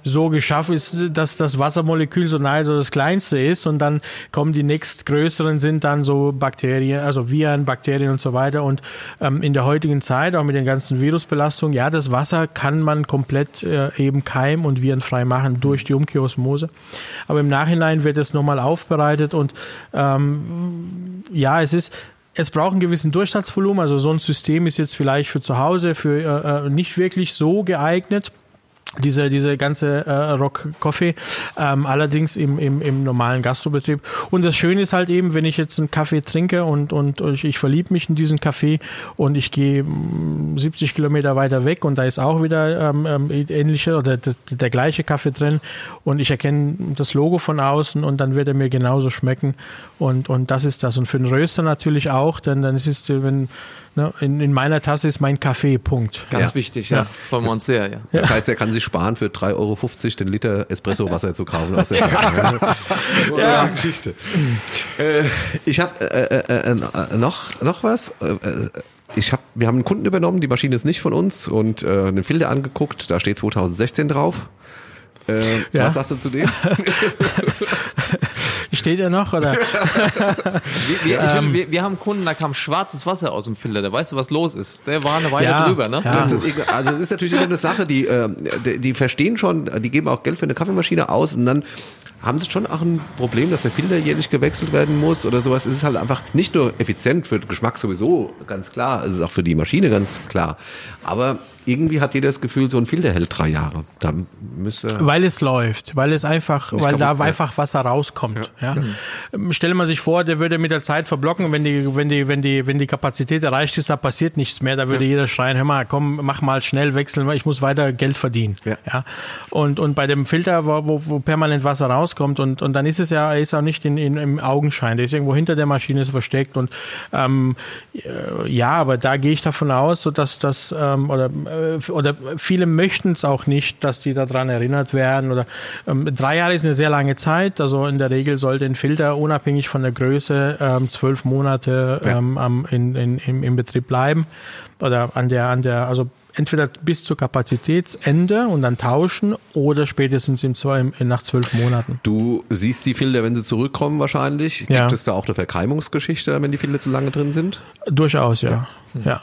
so geschaffen ist, dass das Wassermolekül so nahe so das kleinste ist und dann kommen die nächstgrößeren sind dann so Bakterien, also Viren, Bakterien und so weiter. Und ähm, in der heutigen Zeit, auch mit den ganzen Virusbelastungen, ja, das Wasser kann man komplett äh, eben keim- und virenfrei machen durch die Umkehrosmose, aber im Nachhinein wird es nochmal aufbereitet und ähm, ja, es ist es braucht einen gewissen Durchsatzvolumen, also so ein System ist jetzt vielleicht für zu Hause für äh, äh, nicht wirklich so geeignet diese, diese ganze äh, Rock Coffee, ähm, allerdings im, im, im normalen Gastrobetrieb. Und das Schöne ist halt eben, wenn ich jetzt einen Kaffee trinke und, und, und ich verliebe mich in diesen Kaffee und ich gehe mm, 70 Kilometer weiter weg und da ist auch wieder ähm, ähm, ähnliche oder der, der gleiche Kaffee drin und ich erkenne das Logo von außen und dann wird er mir genauso schmecken und, und das ist das. Und für den Röster natürlich auch, denn dann ist es, wenn ne, in, in meiner Tasse ist mein Kaffee, Punkt. Ganz Ja. wichtig, ja. Freuen wir uns sehr, ja. Das heißt, er kann sich sparen, für 3,50 Euro den Liter Espresso-Wasser zu kaufen. Aus der ja. Geschichte. Äh, ich habe äh, äh, äh, noch, noch was. Äh, äh, ich hab, wir haben einen Kunden übernommen, die Maschine ist nicht von uns und äh, den Filter angeguckt, da steht 2016 drauf. Äh, Ja. Was sagst du zu dem? Steht er noch? Oder? Wir, wir, ich will, wir, wir haben Kunden, da kam schwarzes Wasser aus dem Filter, da weißt du, was los ist. Der war eine Weile Ja, drüber, ne? ja. Das ist, also es ist natürlich immer eine Sache, die, äh, die, die verstehen schon, die geben auch Geld für eine Kaffeemaschine aus und dann haben sie schon auch ein Problem, dass der Filter jährlich gewechselt werden muss oder sowas. Es ist halt einfach nicht nur effizient für den Geschmack sowieso, ganz klar, es ist auch für die Maschine ganz klar. Aber irgendwie hat jeder das Gefühl, so ein Filter hält drei Jahre. Da müsste Weil es läuft, weil es einfach, weil da ja. einfach Wasser rauskommt. Ja. Ähm, Stelle man sich vor, der würde mit der Zeit verblocken, wenn die, wenn die, wenn die, wenn die Kapazität erreicht ist, da passiert nichts mehr. Da würde jeder schreien, hör mal, komm, mach mal schnell wechseln, weil ich muss weiter Geld verdienen. Ja. Und, und bei dem Filter, wo, wo, wo permanent Wasser rauskommt und, und dann ist es ja, ist auch nicht in, in, im Augenschein, der ist irgendwo hinter der Maschine ist versteckt und ähm, äh, ja, aber da gehe ich davon aus, so dass das ähm, oder äh, oder viele möchten es auch nicht, dass die daran erinnert werden oder ähm, drei Jahre ist eine sehr lange Zeit, also in der Regel sollte ein Filter unabhängig von der Größe ähm, zwölf Monate Ja. ähm, am, in, in, im, im Betrieb bleiben. oder an der, an der, also entweder bis zur Kapazitätsende und dann tauschen oder spätestens im zwei, nach zwölf Monaten. Du siehst die Filter, wenn sie zurückkommen wahrscheinlich. Ja. Gibt es da auch eine Verkeimungsgeschichte, wenn die Filter zu lange drin sind? Durchaus, ja. Ja.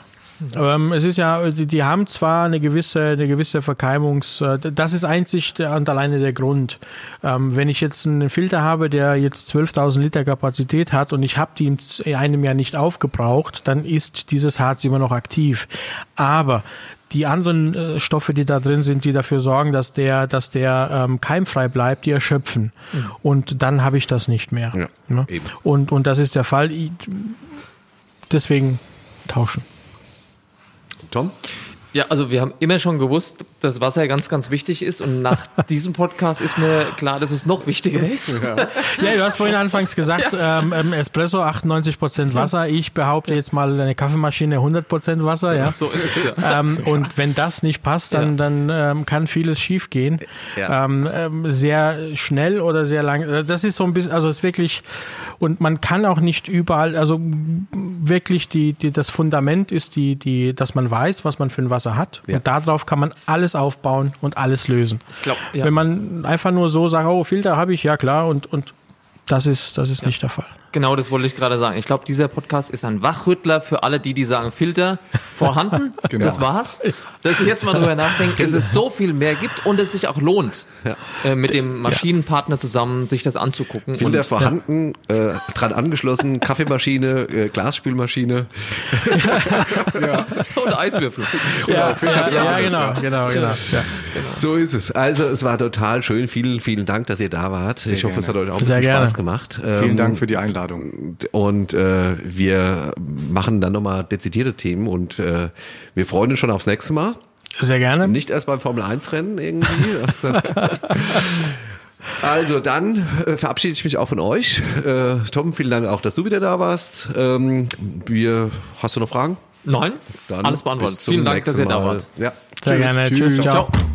Ähm, es ist ja, die, die haben zwar eine gewisse, eine gewisse Verkeimungs, äh, das ist einzig der, und alleine der Grund. Ähm, wenn ich jetzt einen Filter habe, der jetzt 12.000 Liter Kapazität hat und ich habe die in einem Jahr nicht aufgebraucht, dann ist dieses Harz immer noch aktiv. Aber die anderen äh, Stoffe, die da drin sind, die dafür sorgen, dass der, dass der ähm, keimfrei bleibt, die erschöpfen. Und dann habe ich das nicht mehr. Ja, Ne? eben. Und, und das ist der Fall. Deswegen tauschen. Tom? Ja, also wir haben immer schon gewusst, dass Wasser ganz, ganz wichtig ist und nach diesem Podcast ist mir klar, dass es noch wichtiger ist. Ja, du hast vorhin anfangs gesagt, ähm, ähm, Espresso 98% Wasser. Ich behaupte jetzt mal eine Kaffeemaschine 100% Wasser. Ja. So ist es ja. Ähm, und wenn das nicht passt, dann, dann ähm, kann vieles schiefgehen. Ja. Ähm, ähm, sehr schnell oder sehr lang. äh, Das ist so ein bisschen, also es ist wirklich, und man kann auch nicht überall, also wirklich die, die, das Fundament ist die, die, dass man weiß, was man für ein Wasser hat. Ja. Und darauf kann man alles aufbauen und alles lösen. Ich glaub, ja. Wenn man einfach nur so sagt, oh, Filter habe ich, ja klar, und, und das ist, das ist nicht der Fall. Genau, das wollte ich gerade sagen. Ich glaube, dieser Podcast ist ein Wachrüttler für alle, die, die sagen, Filter vorhanden, Genau. das war's. Dass ich jetzt mal drüber nachdenke, dass es so viel mehr gibt und es sich auch lohnt, äh, mit dem Maschinenpartner zusammen sich das anzugucken. Filter und, vorhanden, äh, dran angeschlossen, Kaffeemaschine, äh, Glasspülmaschine. und Eiswürfel. Ja, ja, ja, genau, genau, genau. Ja. So ist es. Also es war total schön. Vielen, vielen Dank, dass ihr da wart. ich hoffe, es hat euch auch ein Sehr bisschen gerne. Spaß gemacht. Vielen Ähm, Dank für die Einladung. Und äh, wir machen dann nochmal dezidierte Themen und äh, wir freuen uns schon aufs nächste Mal. Sehr gerne. Nicht erst beim Formel 1 Rennen irgendwie. Also dann äh, verabschiede ich mich auch von euch. Äh, Tom, vielen Dank auch, dass du wieder da warst. Ähm, wir, hast du noch Fragen? Nein, Dann alles beantwortet. Vielen Dank, dass ihr da wart. Ja. Sehr Tschüss. gerne. Tschüss. Tschüss. Ciao. Ciao.